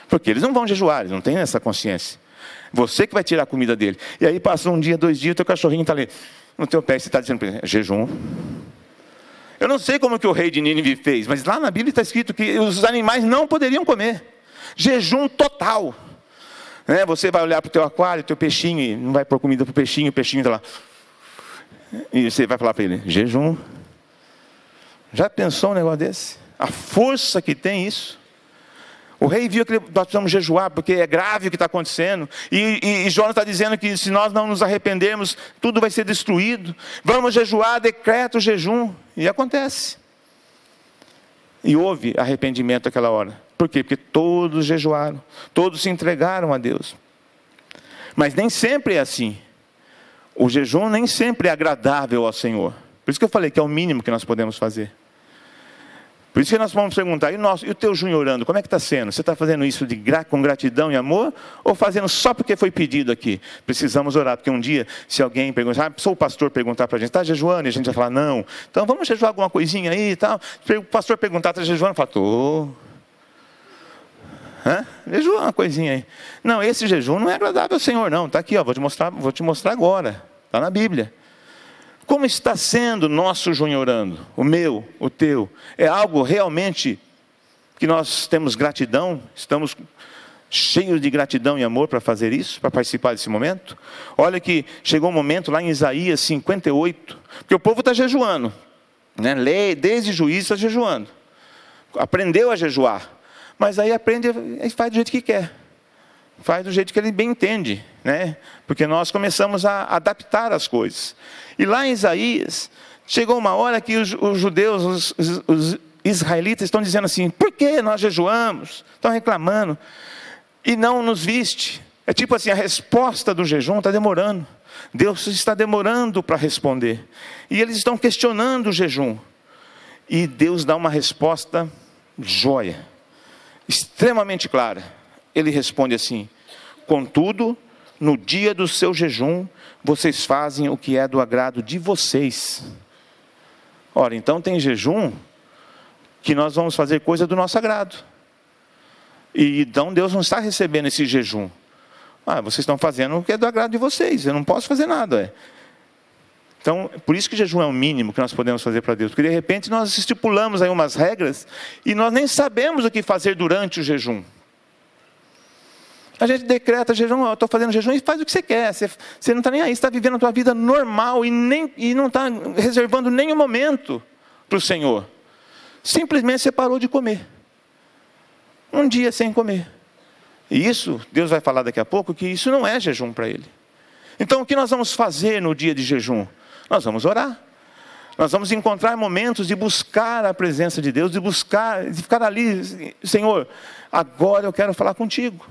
Porque eles não vão jejuar, eles não têm essa consciência. Você que vai tirar a comida dele. E aí passa um dia, dois dias, o teu cachorrinho está ali no teu pé, você está dizendo é jejum. Eu não sei como que o rei de Nínive fez, mas lá na Bíblia está escrito que os animais não poderiam comer. Jejum total. É, você vai olhar para o teu aquário, teu peixinho, e não vai pôr comida para o peixinho, o peixinho está lá. E você vai falar para ele, jejum. Já pensou um negócio desse? A força que tem isso. O rei viu que nós precisamos jejuar, porque é grave o que está acontecendo. E, e, e Jonas está dizendo que se nós não nos arrependermos, tudo vai ser destruído. Vamos jejuar, decreta o jejum. E acontece. E houve arrependimento naquela hora. Por quê? Porque todos jejuaram, todos se entregaram a Deus. Mas nem sempre é assim. O jejum nem sempre é agradável ao Senhor. Por isso que eu falei que é o mínimo que nós podemos fazer. Por isso que nós vamos perguntar, e, nosso, e o teu junho orando, como é que está sendo? Você está fazendo isso de gra com gratidão e amor? Ou fazendo só porque foi pedido aqui? Precisamos orar, porque um dia, se alguém perguntar, ah, sou o pastor perguntar para a gente, está jejuando? E a gente vai falar, não. Então vamos jejuar alguma coisinha aí e tal. O pastor perguntar, está jejuando? Fala, estou. Hã? Jejua uma coisinha aí. Não, esse jejum não é agradável ao Senhor, não. Está aqui, ó, vou te mostrar, vou te mostrar agora. Está na Bíblia. Como está sendo nosso junho orando? O meu, o teu? É algo realmente que nós temos gratidão? Estamos cheios de gratidão e amor para fazer isso, para participar desse momento? Olha que chegou um momento lá em Isaías 58, porque o povo está jejuando, né? desde juiz está jejuando, aprendeu a jejuar, mas aí aprende e faz do jeito que quer faz do jeito que ele bem entende, né? Porque nós começamos a adaptar as coisas. E lá em Isaías, chegou uma hora que os, os judeus, os, os, israelitas estão dizendo assim: por que nós jejuamos? Estão reclamando. E não nos viste. É tipo assim: a resposta do jejum está demorando. Deus está demorando para responder. E eles estão questionando o jejum. E Deus dá uma resposta joia, extremamente clara ele responde assim: Contudo, no dia do seu jejum, vocês fazem o que é do agrado de vocês. Ora, então tem jejum que nós vamos fazer coisa do nosso agrado. E então Deus não está recebendo esse jejum. Ah, vocês estão fazendo o que é do agrado de vocês, eu não posso fazer nada. É. Então, por isso que jejum é o mínimo que nós podemos fazer para Deus, porque de repente nós estipulamos aí umas regras e nós nem sabemos o que fazer durante o jejum. A gente decreta jejum, eu estou fazendo jejum e faz o que você quer. Você, você não está nem aí, está vivendo a tua vida normal e, nem, e não está reservando nenhum momento para o Senhor. Simplesmente você parou de comer. Um dia sem comer. E isso, Deus vai falar daqui a pouco, que isso não é jejum para Ele. Então o que nós vamos fazer no dia de jejum? Nós vamos orar. Nós vamos encontrar momentos de buscar a presença de Deus, de buscar, de ficar ali, Senhor, agora eu quero falar contigo.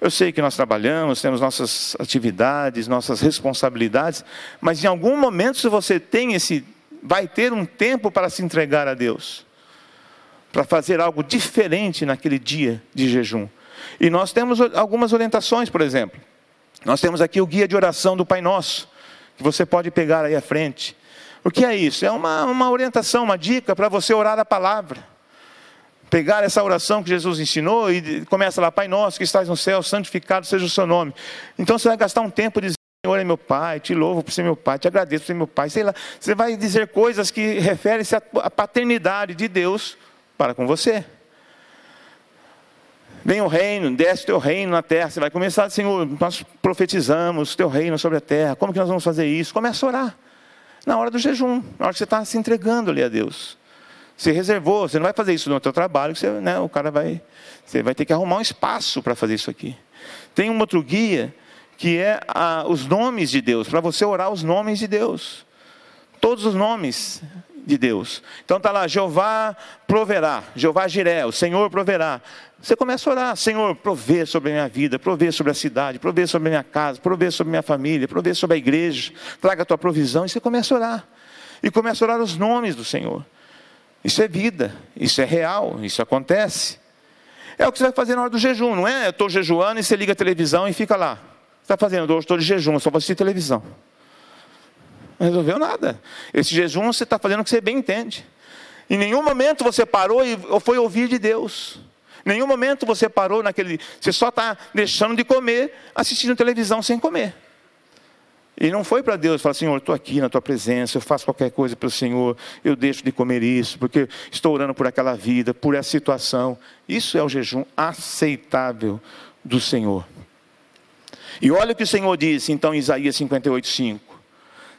Eu sei que nós trabalhamos, temos nossas atividades, nossas responsabilidades, mas em algum momento, se você tem esse, vai ter um tempo para se entregar a Deus, para fazer algo diferente naquele dia de jejum. E nós temos algumas orientações, por exemplo. Nós temos aqui o guia de oração do Pai Nosso, que você pode pegar aí à frente. O que é isso? É uma, uma orientação, uma dica para você orar a palavra pegar essa oração que Jesus ensinou e começa lá, Pai nosso que estás no céu, santificado seja o seu nome. Então você vai gastar um tempo dizendo, Senhor é meu Pai, te louvo por ser meu Pai, te agradeço por ser meu Pai. Sei lá, você vai dizer coisas que referem-se à paternidade de Deus para com você. Vem o reino, desce o teu reino na terra. Você vai começar, Senhor, nós profetizamos o teu reino sobre a terra. Como que nós vamos fazer isso? Começa a orar. Na hora do jejum, na hora que você está se entregando ali a Deus. Você reservou, você não vai fazer isso no seu trabalho, você, né, o cara vai, você vai ter que arrumar um espaço para fazer isso aqui. Tem um outro guia que é a, os nomes de Deus, para você orar os nomes de Deus. Todos os nomes de Deus. Então está lá, Jeová proverá, Jeová Jiré, o Senhor proverá. Você começa a orar, Senhor, provê sobre a minha vida, provê sobre a cidade, provê sobre a minha casa, provê sobre a minha família, provê sobre a igreja, traga a tua provisão, e você começa a orar. E começa a orar os nomes do Senhor. Isso é vida, isso é real, isso acontece. É o que você vai fazer na hora do jejum, não é? Eu estou jejuando e você liga a televisão e fica lá. Você está fazendo, hoje estou de jejum, só vou assistir televisão. Não resolveu nada. Esse jejum você está fazendo o que você bem entende. Em nenhum momento você parou e foi ouvir de Deus. Em nenhum momento você parou naquele. Você só está deixando de comer, assistindo televisão sem comer. E não foi para Deus falar, Senhor, estou aqui na tua presença, eu faço qualquer coisa pelo Senhor, eu deixo de comer isso, porque estou orando por aquela vida, por essa situação. Isso é o jejum aceitável do Senhor. E olha o que o Senhor disse então em Isaías 58, 5.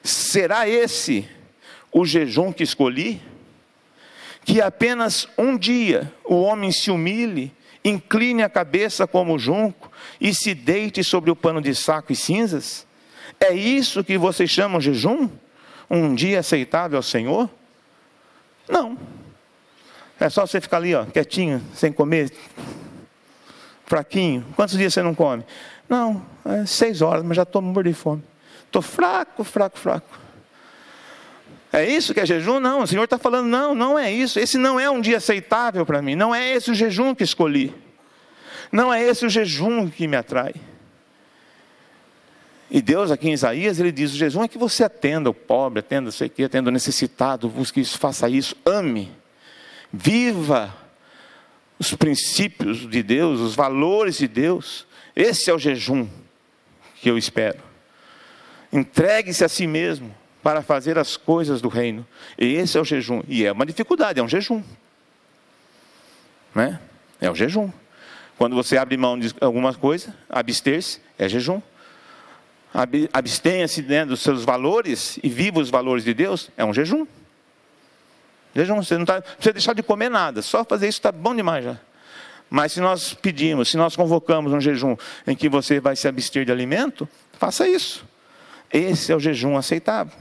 Será esse o jejum que escolhi? Que apenas um dia o homem se humilhe, incline a cabeça como o junco e se deite sobre o pano de saco e cinzas? É isso que vocês chamam jejum? Um dia aceitável ao Senhor? Não. É só você ficar ali, ó, quietinho, sem comer, fraquinho. Quantos dias você não come? Não, é seis horas, mas já estou morto de fome. Estou fraco, fraco, fraco. É isso que é jejum? Não, o Senhor está falando, não, não é isso. Esse não é um dia aceitável para mim. Não é esse o jejum que escolhi. Não é esse o jejum que me atrai. E Deus, aqui em Isaías, ele diz: o jejum é que você atenda o pobre, atenda, sei que, atenda o necessitado, busque isso, faça isso, ame, viva os princípios de Deus, os valores de Deus. Esse é o jejum que eu espero. Entregue-se a si mesmo para fazer as coisas do reino. Esse é o jejum. E é uma dificuldade, é um jejum. Né? É o jejum. Quando você abre mão de alguma coisa, abster-se, é jejum. Abstenha-se né, dos seus valores e viva os valores de Deus, é um jejum. Jejum, você não tá, precisa deixar de comer nada, só fazer isso está bom demais já. Mas se nós pedimos, se nós convocamos um jejum em que você vai se abster de alimento, faça isso. Esse é o jejum aceitável.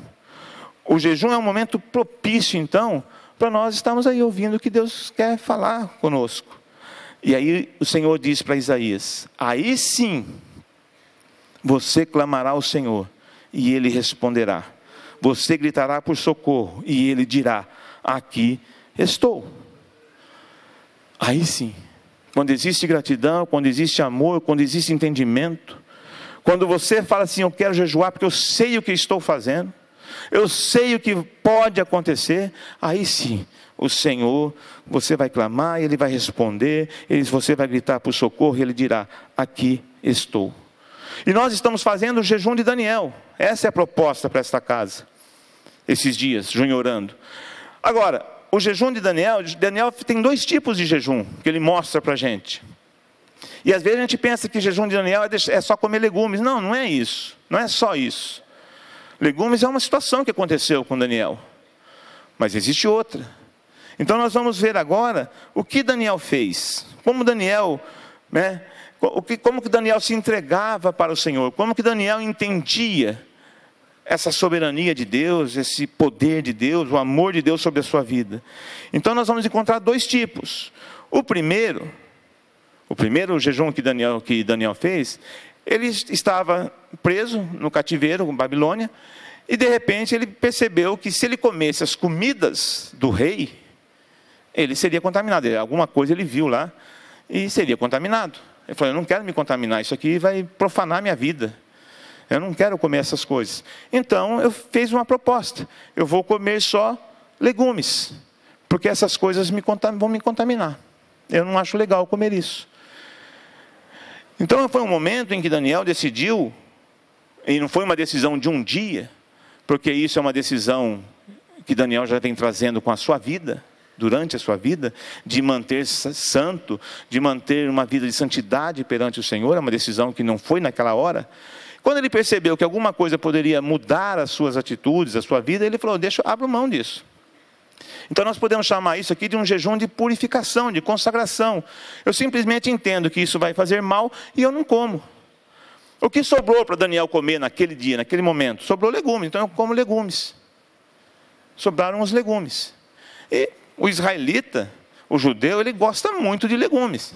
O jejum é um momento propício, então, para nós estarmos aí ouvindo o que Deus quer falar conosco. E aí o Senhor diz para Isaías: Aí sim, você clamará ao Senhor, e ele responderá. Você gritará por socorro, e ele dirá: Aqui estou. Aí sim, quando existe gratidão, quando existe amor, quando existe entendimento, quando você fala assim: Eu quero jejuar porque eu sei o que estou fazendo, eu sei o que pode acontecer, aí sim, o Senhor, você vai clamar, Ele vai responder, ele, você vai gritar por socorro, Ele dirá: Aqui estou. E nós estamos fazendo o jejum de Daniel, essa é a proposta para esta casa, esses dias, junho orando. Agora, o jejum de Daniel, Daniel tem dois tipos de jejum que ele mostra para a gente. E às vezes a gente pensa que jejum de Daniel é, é só comer legumes. Não, não é isso. Não é só isso. Legumes é uma situação que aconteceu com Daniel. Mas existe outra. Então nós vamos ver agora o que Daniel fez. Como Daniel, né, como que Daniel se entregava para o Senhor, como que Daniel entendia essa soberania de Deus, esse poder de Deus, o amor de Deus sobre a sua vida. Então nós vamos encontrar dois tipos. O primeiro, o primeiro jejum que Daniel, que Daniel fez, ele estava preso no cativeiro, com Babilônia, e de repente ele percebeu que se ele comesse as comidas do rei, ele seria contaminado. Alguma coisa ele viu lá e seria contaminado. Ele falou: Eu não quero me contaminar, isso aqui vai profanar minha vida. Eu não quero comer essas coisas. Então eu fiz uma proposta: eu vou comer só legumes, porque essas coisas me vão me contaminar. Eu não acho legal comer isso. Então foi um momento em que Daniel decidiu, e não foi uma decisão de um dia, porque isso é uma decisão que Daniel já vem trazendo com a sua vida, durante a sua vida, de manter santo, de manter uma vida de santidade perante o Senhor, é uma decisão que não foi naquela hora. Quando ele percebeu que alguma coisa poderia mudar as suas atitudes, a sua vida, ele falou: Deixa, abro mão disso. Então nós podemos chamar isso aqui de um jejum de purificação, de consagração. Eu simplesmente entendo que isso vai fazer mal e eu não como. O que sobrou para Daniel comer naquele dia, naquele momento? Sobrou legumes, então eu como legumes. Sobraram os legumes. E o israelita, o judeu, ele gosta muito de legumes.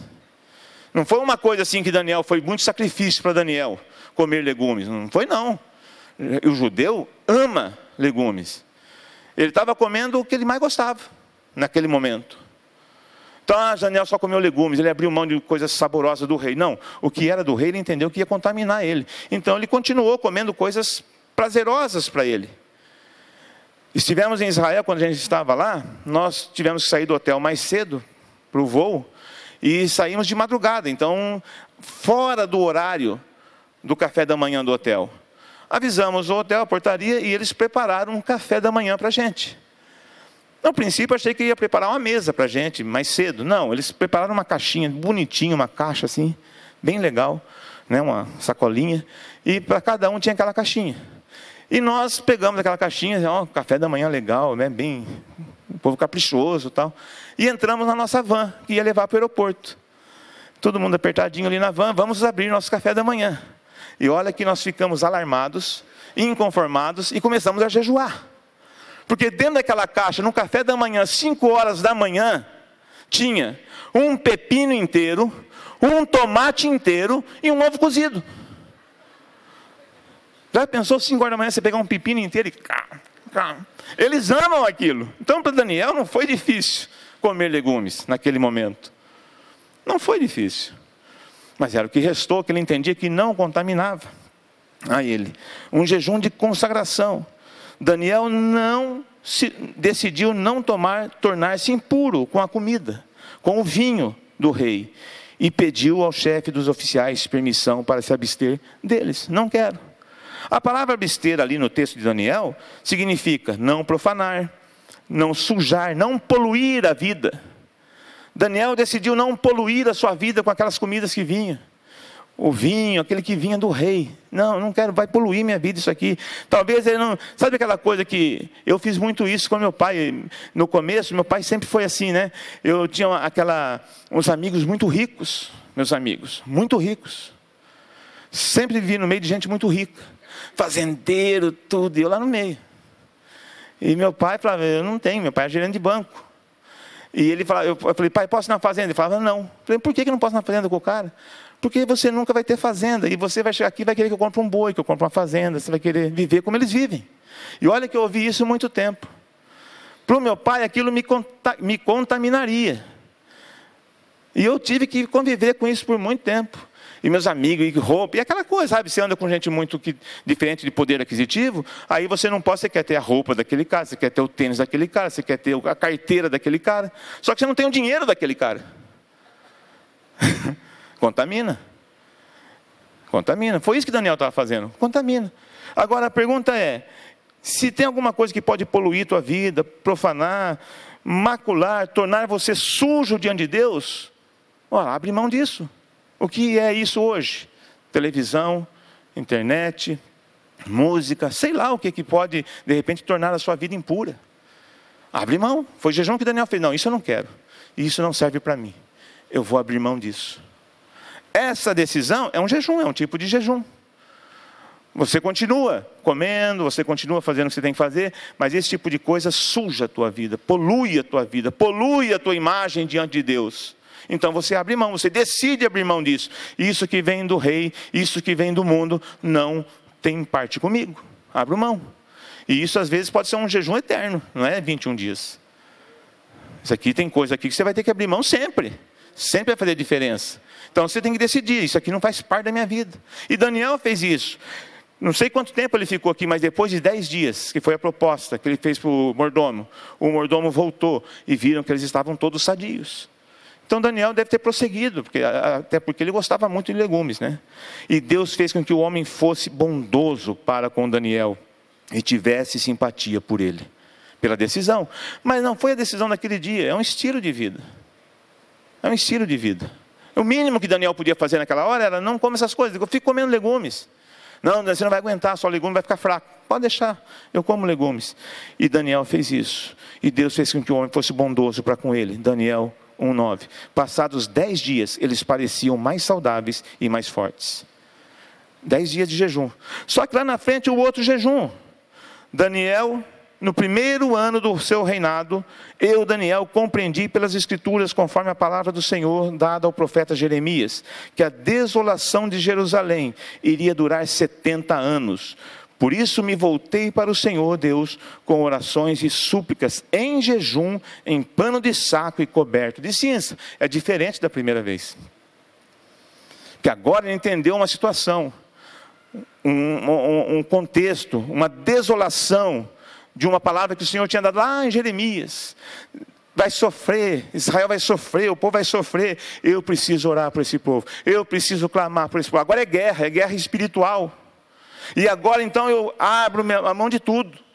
Não foi uma coisa assim que Daniel foi muito sacrifício para Daniel comer legumes. Não foi não. O judeu ama legumes. Ele estava comendo o que ele mais gostava naquele momento. Então, ah, Daniel só comeu legumes, ele abriu mão de coisas saborosas do rei. Não, o que era do rei, ele entendeu que ia contaminar ele. Então, ele continuou comendo coisas prazerosas para ele. Estivemos em Israel, quando a gente estava lá, nós tivemos que sair do hotel mais cedo para o voo e saímos de madrugada, então, fora do horário do café da manhã do hotel. Avisamos o hotel, a portaria, e eles prepararam um café da manhã para a gente. No princípio, achei que ia preparar uma mesa para a gente mais cedo. Não, eles prepararam uma caixinha bonitinha, uma caixa assim, bem legal, né, uma sacolinha, e para cada um tinha aquela caixinha. E nós pegamos aquela caixinha, ó, café da manhã legal, né, bem, o povo caprichoso tal, e entramos na nossa van, que ia levar para o aeroporto. Todo mundo apertadinho ali na van, vamos abrir nosso café da manhã. E olha que nós ficamos alarmados, inconformados e começamos a jejuar. Porque dentro daquela caixa, no café da manhã, 5 horas da manhã, tinha um pepino inteiro, um tomate inteiro e um ovo cozido. Já pensou 5 horas da manhã você pegar um pepino inteiro e. Eles amam aquilo. Então, para Daniel não foi difícil comer legumes naquele momento. Não foi difícil. Mas era o que restou, que ele entendia que não contaminava a ele. Um jejum de consagração. Daniel não se, decidiu não tomar, tornar-se impuro com a comida, com o vinho do rei. E pediu ao chefe dos oficiais permissão para se abster deles. Não quero. A palavra abster ali no texto de Daniel significa não profanar, não sujar, não poluir a vida. Daniel decidiu não poluir a sua vida com aquelas comidas que vinham. O vinho, aquele que vinha do rei. Não, não quero, vai poluir minha vida isso aqui. Talvez ele não. Sabe aquela coisa que. Eu fiz muito isso com meu pai. No começo, meu pai sempre foi assim, né? Eu tinha aquela. uns amigos muito ricos, meus amigos, muito ricos. Sempre vivi no meio de gente muito rica. Fazendeiro, tudo, e eu lá no meio. E meu pai falava, eu não tenho, meu pai é gerente de banco. E ele falava, eu falei, pai, posso ir na fazenda? Ele falava, não. Eu falei, por que, que não posso ir na fazenda com o cara? Porque você nunca vai ter fazenda. E você vai chegar aqui e vai querer que eu compre um boi, que eu compre uma fazenda. Você vai querer viver como eles vivem. E olha que eu ouvi isso muito tempo. Para o meu pai, aquilo me, me contaminaria. E eu tive que conviver com isso por muito tempo e meus amigos, e roupa, e aquela coisa, sabe? Você anda com gente muito que, diferente de poder aquisitivo, aí você não pode, você quer ter a roupa daquele cara, você quer ter o tênis daquele cara, você quer ter a carteira daquele cara, só que você não tem o dinheiro daquele cara. <laughs> Contamina. Contamina. Foi isso que Daniel estava fazendo. Contamina. Agora a pergunta é: se tem alguma coisa que pode poluir tua vida, profanar, macular, tornar você sujo diante de Deus, ó, abre mão disso. O que é isso hoje? Televisão, internet, música, sei lá o que, que pode, de repente, tornar a sua vida impura. Abre mão. Foi jejum que Daniel fez. Não, isso eu não quero. Isso não serve para mim. Eu vou abrir mão disso. Essa decisão é um jejum, é um tipo de jejum. Você continua comendo, você continua fazendo o que você tem que fazer, mas esse tipo de coisa suja a tua vida, polui a tua vida, polui a tua imagem diante de Deus. Então você abre mão, você decide abrir mão disso. Isso que vem do rei, isso que vem do mundo, não tem parte comigo. Abro mão. E isso às vezes pode ser um jejum eterno, não é 21 dias. Isso aqui tem coisa aqui que você vai ter que abrir mão sempre. Sempre vai fazer diferença. Então você tem que decidir, isso aqui não faz parte da minha vida. E Daniel fez isso. Não sei quanto tempo ele ficou aqui, mas depois de dez dias, que foi a proposta que ele fez para o mordomo, o mordomo voltou e viram que eles estavam todos sadios. Então Daniel deve ter prosseguido, porque, até porque ele gostava muito de legumes, né? E Deus fez com que o homem fosse bondoso para com Daniel e tivesse simpatia por ele, pela decisão. Mas não foi a decisão daquele dia, é um estilo de vida. É um estilo de vida. O mínimo que Daniel podia fazer naquela hora era não come essas coisas, eu fico comendo legumes. Não, você não vai aguentar, só legume vai ficar fraco. Pode deixar, eu como legumes. E Daniel fez isso. E Deus fez com que o homem fosse bondoso para com ele. Daniel 1,9. Passados dez dias, eles pareciam mais saudáveis e mais fortes. Dez dias de jejum. Só que lá na frente o outro jejum. Daniel, no primeiro ano do seu reinado, eu, Daniel, compreendi pelas Escrituras, conforme a palavra do Senhor dada ao profeta Jeremias, que a desolação de Jerusalém iria durar 70 anos por isso me voltei para o Senhor Deus com orações e súplicas em jejum, em pano de saco e coberto de cinza. É diferente da primeira vez. Que agora ele entendeu uma situação, um, um, um contexto, uma desolação de uma palavra que o Senhor tinha dado lá em Jeremias vai sofrer, Israel vai sofrer, o povo vai sofrer. Eu preciso orar por esse povo, eu preciso clamar por esse povo. Agora é guerra, é guerra espiritual. E agora então eu abro a mão de tudo.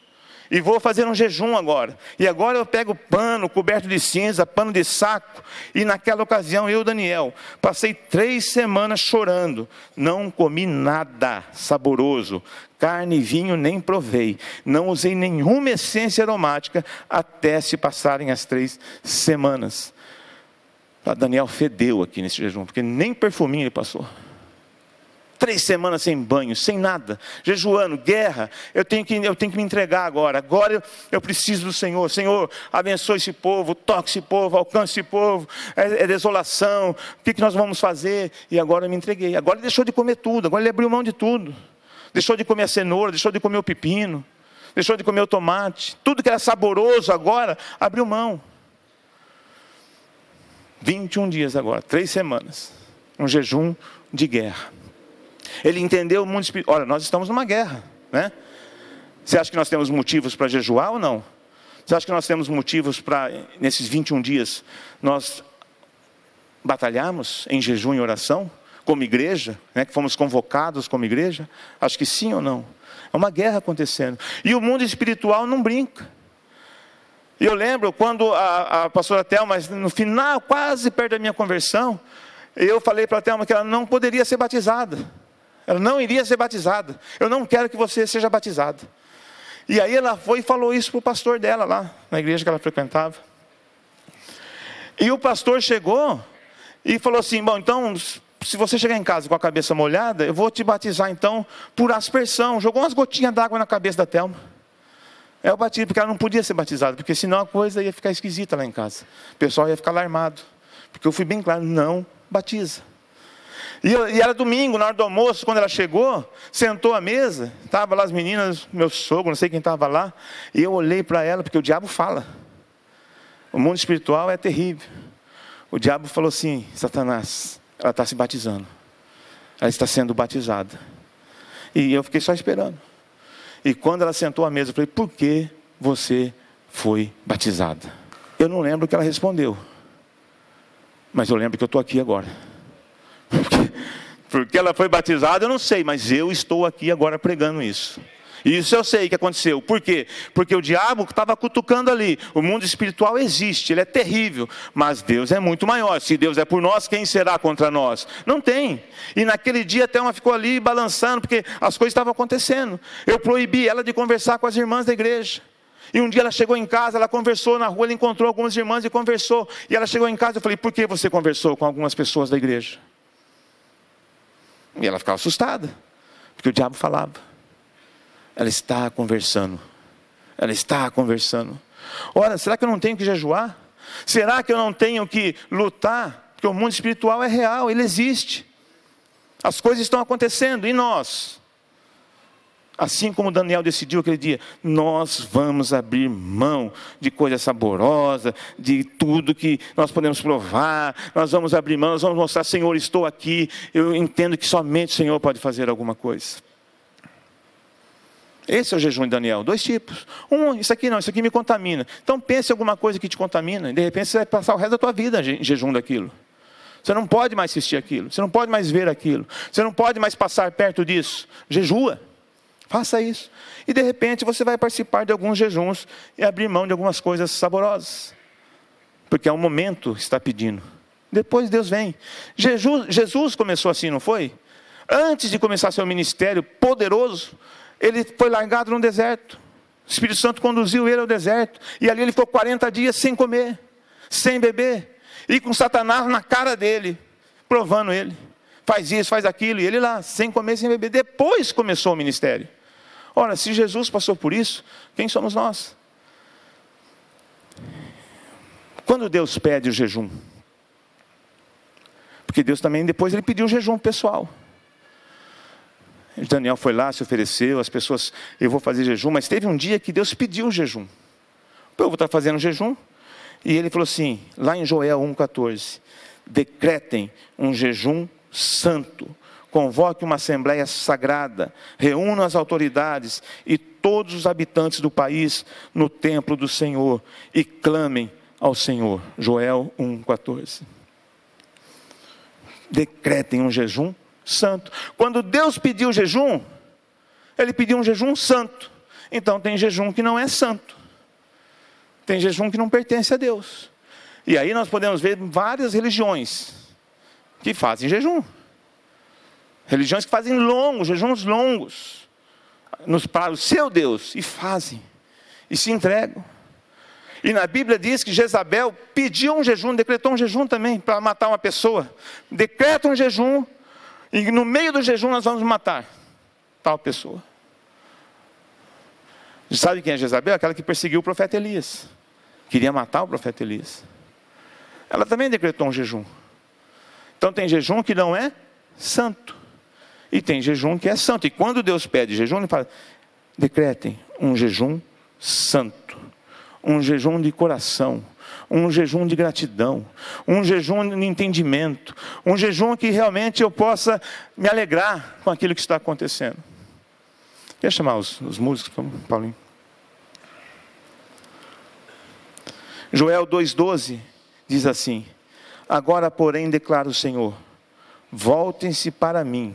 E vou fazer um jejum agora. E agora eu pego pano coberto de cinza, pano de saco. E naquela ocasião eu, Daniel, passei três semanas chorando. Não comi nada saboroso. Carne e vinho nem provei. Não usei nenhuma essência aromática até se passarem as três semanas. Daniel fedeu aqui nesse jejum, porque nem perfuminho ele passou. Três semanas sem banho, sem nada, jejuando, guerra. Eu tenho que, eu tenho que me entregar agora. Agora eu, eu preciso do Senhor. Senhor, abençoe esse povo, toque esse povo, alcance esse povo. É, é desolação. O que, que nós vamos fazer? E agora eu me entreguei. Agora ele deixou de comer tudo. Agora ele abriu mão de tudo. deixou de comer a cenoura, deixou de comer o pepino, deixou de comer o tomate, tudo que era saboroso agora, abriu mão. 21 dias agora, três semanas, um jejum de guerra. Ele entendeu o mundo espiritual. Olha, nós estamos numa guerra, né? Você acha que nós temos motivos para jejuar ou não? Você acha que nós temos motivos para, nesses 21 dias, nós batalharmos em jejum e oração, como igreja, né, que fomos convocados como igreja? Acho que sim ou não. É uma guerra acontecendo. E o mundo espiritual não brinca. Eu lembro quando a, a pastora Thelma, no final, quase perto da minha conversão, eu falei para a Thelma que ela não poderia ser batizada. Ela não iria ser batizada. Eu não quero que você seja batizada. E aí ela foi e falou isso para o pastor dela lá, na igreja que ela frequentava. E o pastor chegou e falou assim: Bom, então, se você chegar em casa com a cabeça molhada, eu vou te batizar então por aspersão. Jogou umas gotinhas d'água na cabeça da Thelma. É o batido, porque ela não podia ser batizada, porque senão a coisa ia ficar esquisita lá em casa. O pessoal ia ficar alarmado. Porque eu fui bem claro: não batiza. E, era domingo, na hora do almoço, quando ela chegou, sentou à mesa, estava lá as meninas, meu sogro, não sei quem estava lá, e eu olhei para ela, porque o diabo fala. O mundo espiritual é terrível. O diabo falou assim: Satanás, ela está se batizando, ela está sendo batizada. E eu fiquei só esperando. E quando ela sentou à mesa, eu falei: Por que você foi batizada? Eu não lembro o que ela respondeu, mas eu lembro que eu estou aqui agora. <laughs> Porque, ela foi batizada, eu não sei, mas eu estou aqui agora pregando isso. Isso eu sei que aconteceu. Por quê? Porque o diabo estava cutucando ali. O mundo espiritual existe, ele é terrível. Mas Deus é muito maior. Se Deus é por nós, quem será contra nós? Não tem. E naquele dia até uma ficou ali balançando, porque as coisas estavam acontecendo. Eu proibi ela de conversar com as irmãs da igreja. E um dia ela chegou em casa, ela conversou na rua, ela encontrou algumas irmãs e conversou. E ela chegou em casa, eu falei: "Por que você conversou com algumas pessoas da igreja?" E ela ficava assustada, porque o diabo falava. Ela está conversando. Ela está conversando. Ora, será que eu não tenho que jejuar? Será que eu não tenho que lutar? Porque o mundo espiritual é real, ele existe. As coisas estão acontecendo, e nós? Assim como Daniel decidiu aquele dia, nós vamos abrir mão de coisa saborosa, de tudo que nós podemos provar, nós vamos abrir mão, nós vamos mostrar, Senhor, estou aqui, eu entendo que somente o Senhor pode fazer alguma coisa. Esse é o jejum de Daniel, dois tipos. Um, isso aqui não, isso aqui me contamina. Então pense em alguma coisa que te contamina, e de repente você vai passar o resto da tua vida em jejum daquilo. Você não pode mais assistir aquilo, você não pode mais ver aquilo, você não pode mais passar perto disso. Jejua. Faça isso. E de repente você vai participar de alguns jejuns e abrir mão de algumas coisas saborosas. Porque é o momento que está pedindo. Depois Deus vem. Jesus, Jesus começou assim, não foi? Antes de começar seu ministério poderoso, ele foi largado no deserto. O Espírito Santo conduziu ele ao deserto. E ali ele ficou 40 dias sem comer, sem beber. E com Satanás na cara dele, provando ele faz isso, faz aquilo, e ele lá, sem comer, sem beber. Depois começou o ministério. Ora, se Jesus passou por isso, quem somos nós? Quando Deus pede o jejum? Porque Deus também, depois, ele pediu o jejum pessoal. Daniel foi lá, se ofereceu, as pessoas, eu vou fazer jejum, mas teve um dia que Deus pediu o jejum. O povo está fazendo jejum, e ele falou assim, lá em Joel 1,14: decretem um jejum santo. Convoque uma assembleia sagrada, reúna as autoridades e todos os habitantes do país no templo do Senhor e clamem ao Senhor. Joel 1,14. Decretem um jejum santo. Quando Deus pediu jejum, Ele pediu um jejum santo. Então tem jejum que não é santo. Tem jejum que não pertence a Deus. E aí nós podemos ver várias religiões que fazem jejum. Religiões que fazem longos, jejuns longos, nos, para o seu Deus, e fazem, e se entregam. E na Bíblia diz que Jezabel pediu um jejum, decretou um jejum também para matar uma pessoa. Decreta um jejum, e no meio do jejum nós vamos matar tal pessoa. Sabe quem é Jezabel? Aquela que perseguiu o profeta Elias. Queria matar o profeta Elias. Ela também decretou um jejum. Então tem jejum que não é santo. E tem jejum que é santo. E quando Deus pede jejum, ele fala: decretem um jejum santo, um jejum de coração, um jejum de gratidão, um jejum de entendimento, um jejum que realmente eu possa me alegrar com aquilo que está acontecendo. Quer chamar os, os músicos, Paulinho? Joel 2,12 diz assim: Agora, porém, declara o Senhor: voltem-se para mim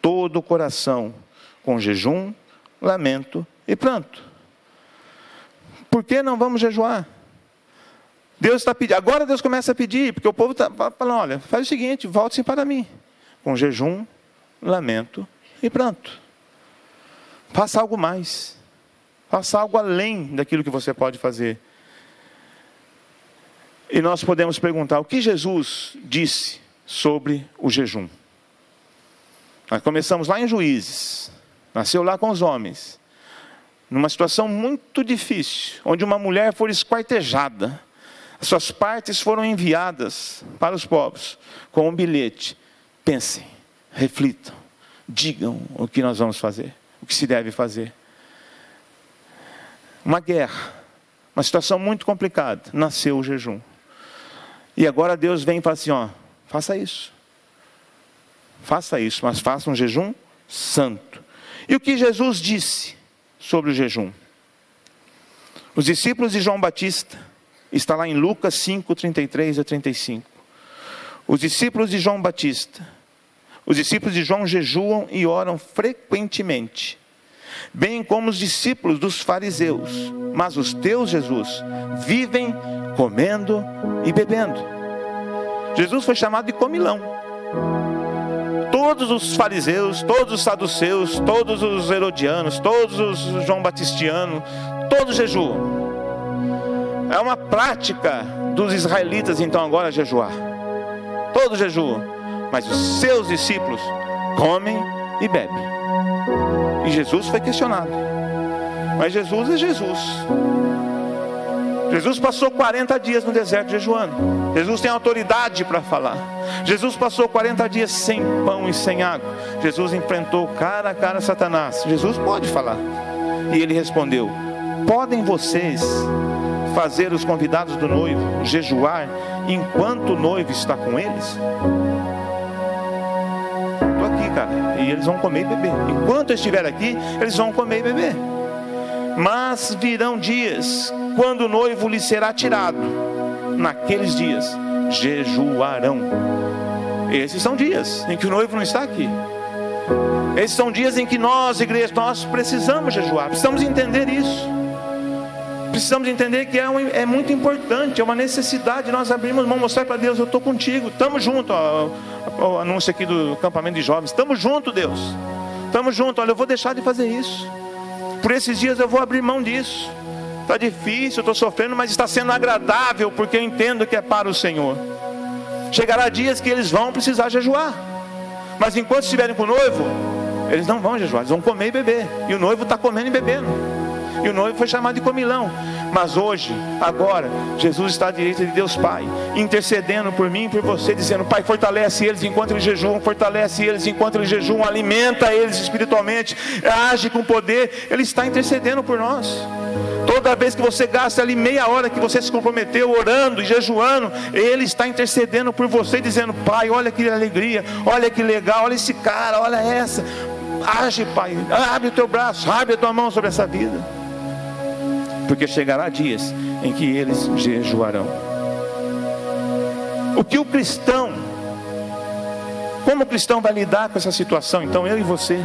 todo o coração, com jejum, lamento e pranto. Por que não vamos jejuar? Deus está pedindo, agora Deus começa a pedir, porque o povo está falando: olha, faz o seguinte, volte-se para mim, com jejum, lamento e pranto. Faça algo mais, faça algo além daquilo que você pode fazer. E nós podemos perguntar: o que Jesus disse sobre o jejum? Nós começamos lá em Juízes, nasceu lá com os homens, numa situação muito difícil, onde uma mulher foi esquartejada, as suas partes foram enviadas para os povos com um bilhete. Pensem, reflitam, digam o que nós vamos fazer, o que se deve fazer. Uma guerra, uma situação muito complicada, nasceu o jejum. E agora Deus vem e fala assim: ó, faça isso. Faça isso, mas faça um jejum santo. E o que Jesus disse sobre o jejum? Os discípulos de João Batista, está lá em Lucas 5, 33 a 35. Os discípulos de João Batista, os discípulos de João jejuam e oram frequentemente, bem como os discípulos dos fariseus. Mas os teus, Jesus, vivem comendo e bebendo. Jesus foi chamado de comilão. Todos os fariseus, todos os saduceus, todos os herodianos, todos os João Batistianos, todos jejuam. É uma prática dos israelitas então agora jejuar. Todos jejuam, mas os seus discípulos comem e bebem. E Jesus foi questionado. Mas Jesus é Jesus. Jesus passou 40 dias no deserto jejuando. Jesus tem autoridade para falar. Jesus passou 40 dias sem pão e sem água. Jesus enfrentou cara a cara Satanás. Jesus pode falar. E ele respondeu: Podem vocês fazer os convidados do noivo jejuar enquanto o noivo está com eles? Estou aqui, cara. E eles vão comer e beber. Enquanto eu estiver aqui, eles vão comer e beber. Mas virão dias quando o noivo lhe será tirado. Naqueles dias jejuarão. Esses são dias em que o noivo não está aqui. Esses são dias em que nós, igreja, nós precisamos jejuar. Precisamos entender isso. Precisamos entender que é, um, é muito importante, é uma necessidade nós abrirmos mão, mostrar para Deus, eu estou contigo, estamos juntos. O anúncio aqui do acampamento de jovens, estamos juntos, Deus. Estamos juntos, olha, eu vou deixar de fazer isso. Por esses dias eu vou abrir mão disso. Está difícil, estou sofrendo, mas está sendo agradável, porque eu entendo que é para o Senhor. Chegará dias que eles vão precisar jejuar. Mas enquanto estiverem com o noivo, eles não vão jejuar, eles vão comer e beber. E o noivo está comendo e bebendo. E o noivo foi chamado de comilão. Mas hoje, agora, Jesus está à direita de Deus Pai, intercedendo por mim e por você, dizendo: Pai, fortalece eles enquanto eles jejuam, fortalece eles enquanto eles jejuam, alimenta eles espiritualmente, age com poder. Ele está intercedendo por nós. Toda vez que você gasta ali meia hora que você se comprometeu orando e jejuando, Ele está intercedendo por você, dizendo: Pai, olha que alegria, olha que legal, olha esse cara, olha essa. Age, Pai, abre o teu braço, abre a tua mão sobre essa vida porque chegará dias em que eles jejuarão. O que o cristão, como o cristão vai lidar com essa situação? Então, eu e você,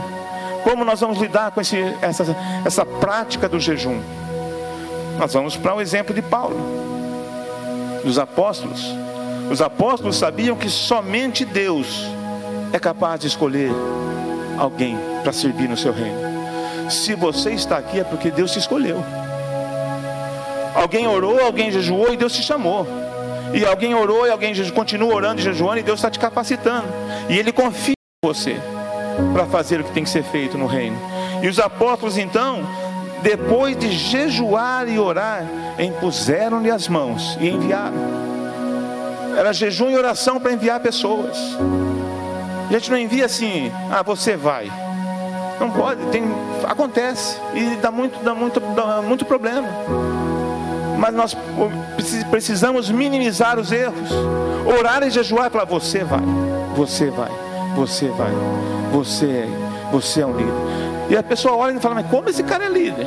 como nós vamos lidar com esse, essa, essa prática do jejum? Nós vamos para o exemplo de Paulo, dos apóstolos. Os apóstolos sabiam que somente Deus é capaz de escolher alguém para servir no seu reino. Se você está aqui é porque Deus te escolheu. Alguém orou, alguém jejuou e Deus te chamou. E alguém orou e alguém continua orando e jejuando e Deus está te capacitando. E Ele confia em você para fazer o que tem que ser feito no reino. E os apóstolos então, depois de jejuar e orar, impuseram-lhe as mãos e enviaram. Era jejum e oração para enviar pessoas. A gente não envia assim, ah, você vai. Não pode, tem, acontece e dá muito, dá muito, dá muito problema. Mas nós precisamos minimizar os erros, orar e jejuar falar: você vai, você vai, você vai, você é, você é um líder. E a pessoa olha e fala: mas como esse cara é líder?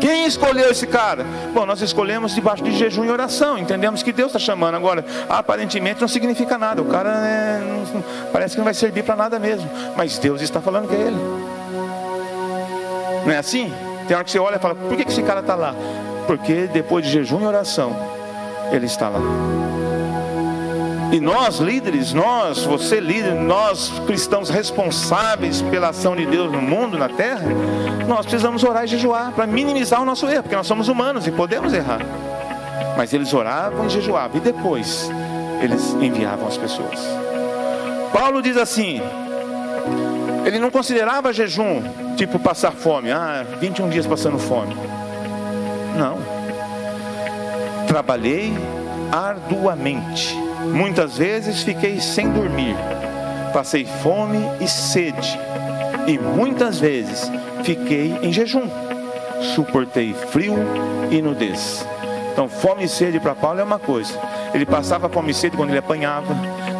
Quem escolheu esse cara? Bom, nós escolhemos debaixo de jejum e oração. Entendemos que Deus está chamando. Agora, aparentemente não significa nada. O cara é, não, parece que não vai servir para nada mesmo. Mas Deus está falando que é ele. Não é assim? Tem hora que você olha e fala: por que esse cara está lá? Porque depois de jejum e oração, ele está lá. E nós, líderes, nós, você líder, nós cristãos responsáveis pela ação de Deus no mundo, na terra, nós precisamos orar e jejuar para minimizar o nosso erro, porque nós somos humanos e podemos errar. Mas eles oravam e jejuavam, e depois eles enviavam as pessoas. Paulo diz assim: ele não considerava jejum tipo passar fome, ah, 21 dias passando fome. Não. Trabalhei arduamente Muitas vezes fiquei sem dormir, passei fome e sede, e muitas vezes fiquei em jejum, suportei frio e nudez. Então, fome e sede para Paulo é uma coisa. Ele passava fome e sede quando ele apanhava,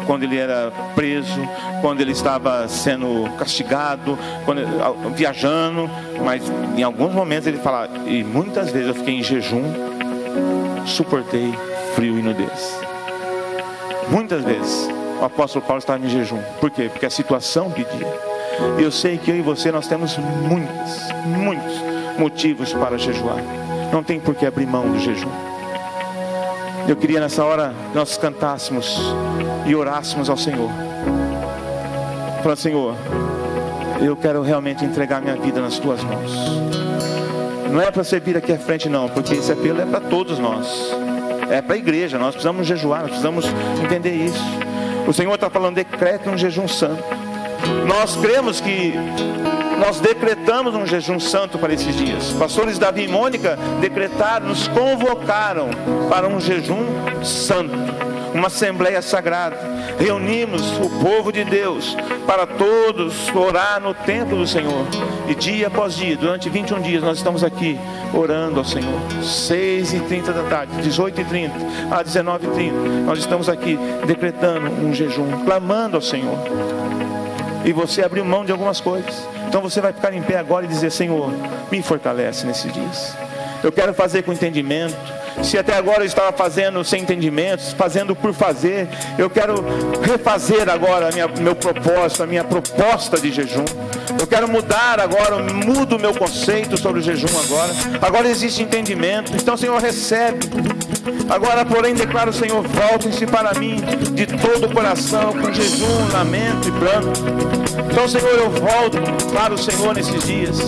quando ele era preso, quando ele estava sendo castigado, quando, viajando, mas em alguns momentos ele fala, e muitas vezes eu fiquei em jejum, suportei frio e nudez. Muitas vezes o apóstolo Paulo estava em jejum. Por quê? Porque a situação pedia. Eu sei que eu e você nós temos muitos, muitos motivos para jejuar. Não tem por que abrir mão do jejum. Eu queria nessa hora nós cantássemos e orássemos ao Senhor. Falando, Senhor, eu quero realmente entregar minha vida nas tuas mãos. Não é para você vir aqui à frente, não, porque esse apelo é para todos nós é para a igreja, nós precisamos jejuar, nós precisamos entender isso. O Senhor está falando, decrete um jejum santo. Nós cremos que nós decretamos um jejum santo para esses dias. Pastores Davi e Mônica decretaram, nos convocaram para um jejum santo, uma assembleia sagrada reunimos o povo de Deus para todos orar no templo do Senhor. E dia após dia, durante 21 dias, nós estamos aqui orando ao Senhor. 6 e 30 da tarde, 18 e 30 a 19 e 30 nós estamos aqui decretando um jejum, clamando ao Senhor. E você abriu mão de algumas coisas. Então você vai ficar em pé agora e dizer: Senhor, me fortalece nesses dias. Eu quero fazer com entendimento se até agora eu estava fazendo sem entendimentos, fazendo por fazer, eu quero refazer agora minha, meu propósito, a minha proposta de jejum. Eu quero mudar agora, mudo o meu conceito sobre o jejum agora. Agora existe entendimento. Então, Senhor, recebe. Agora, porém, declaro, Senhor, voltem-se para mim de todo o coração, com jejum, lamento e pranto. Então, Senhor, eu volto para o Senhor nesses dias.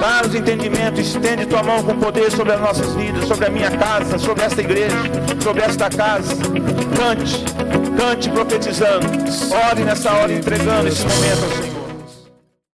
Dá-nos entendimento, estende tua mão com poder sobre as nossas vidas, sobre a minha casa, sobre esta igreja, sobre esta casa. Cante, cante profetizando. Ore nessa hora entregando esse momento ao Senhor.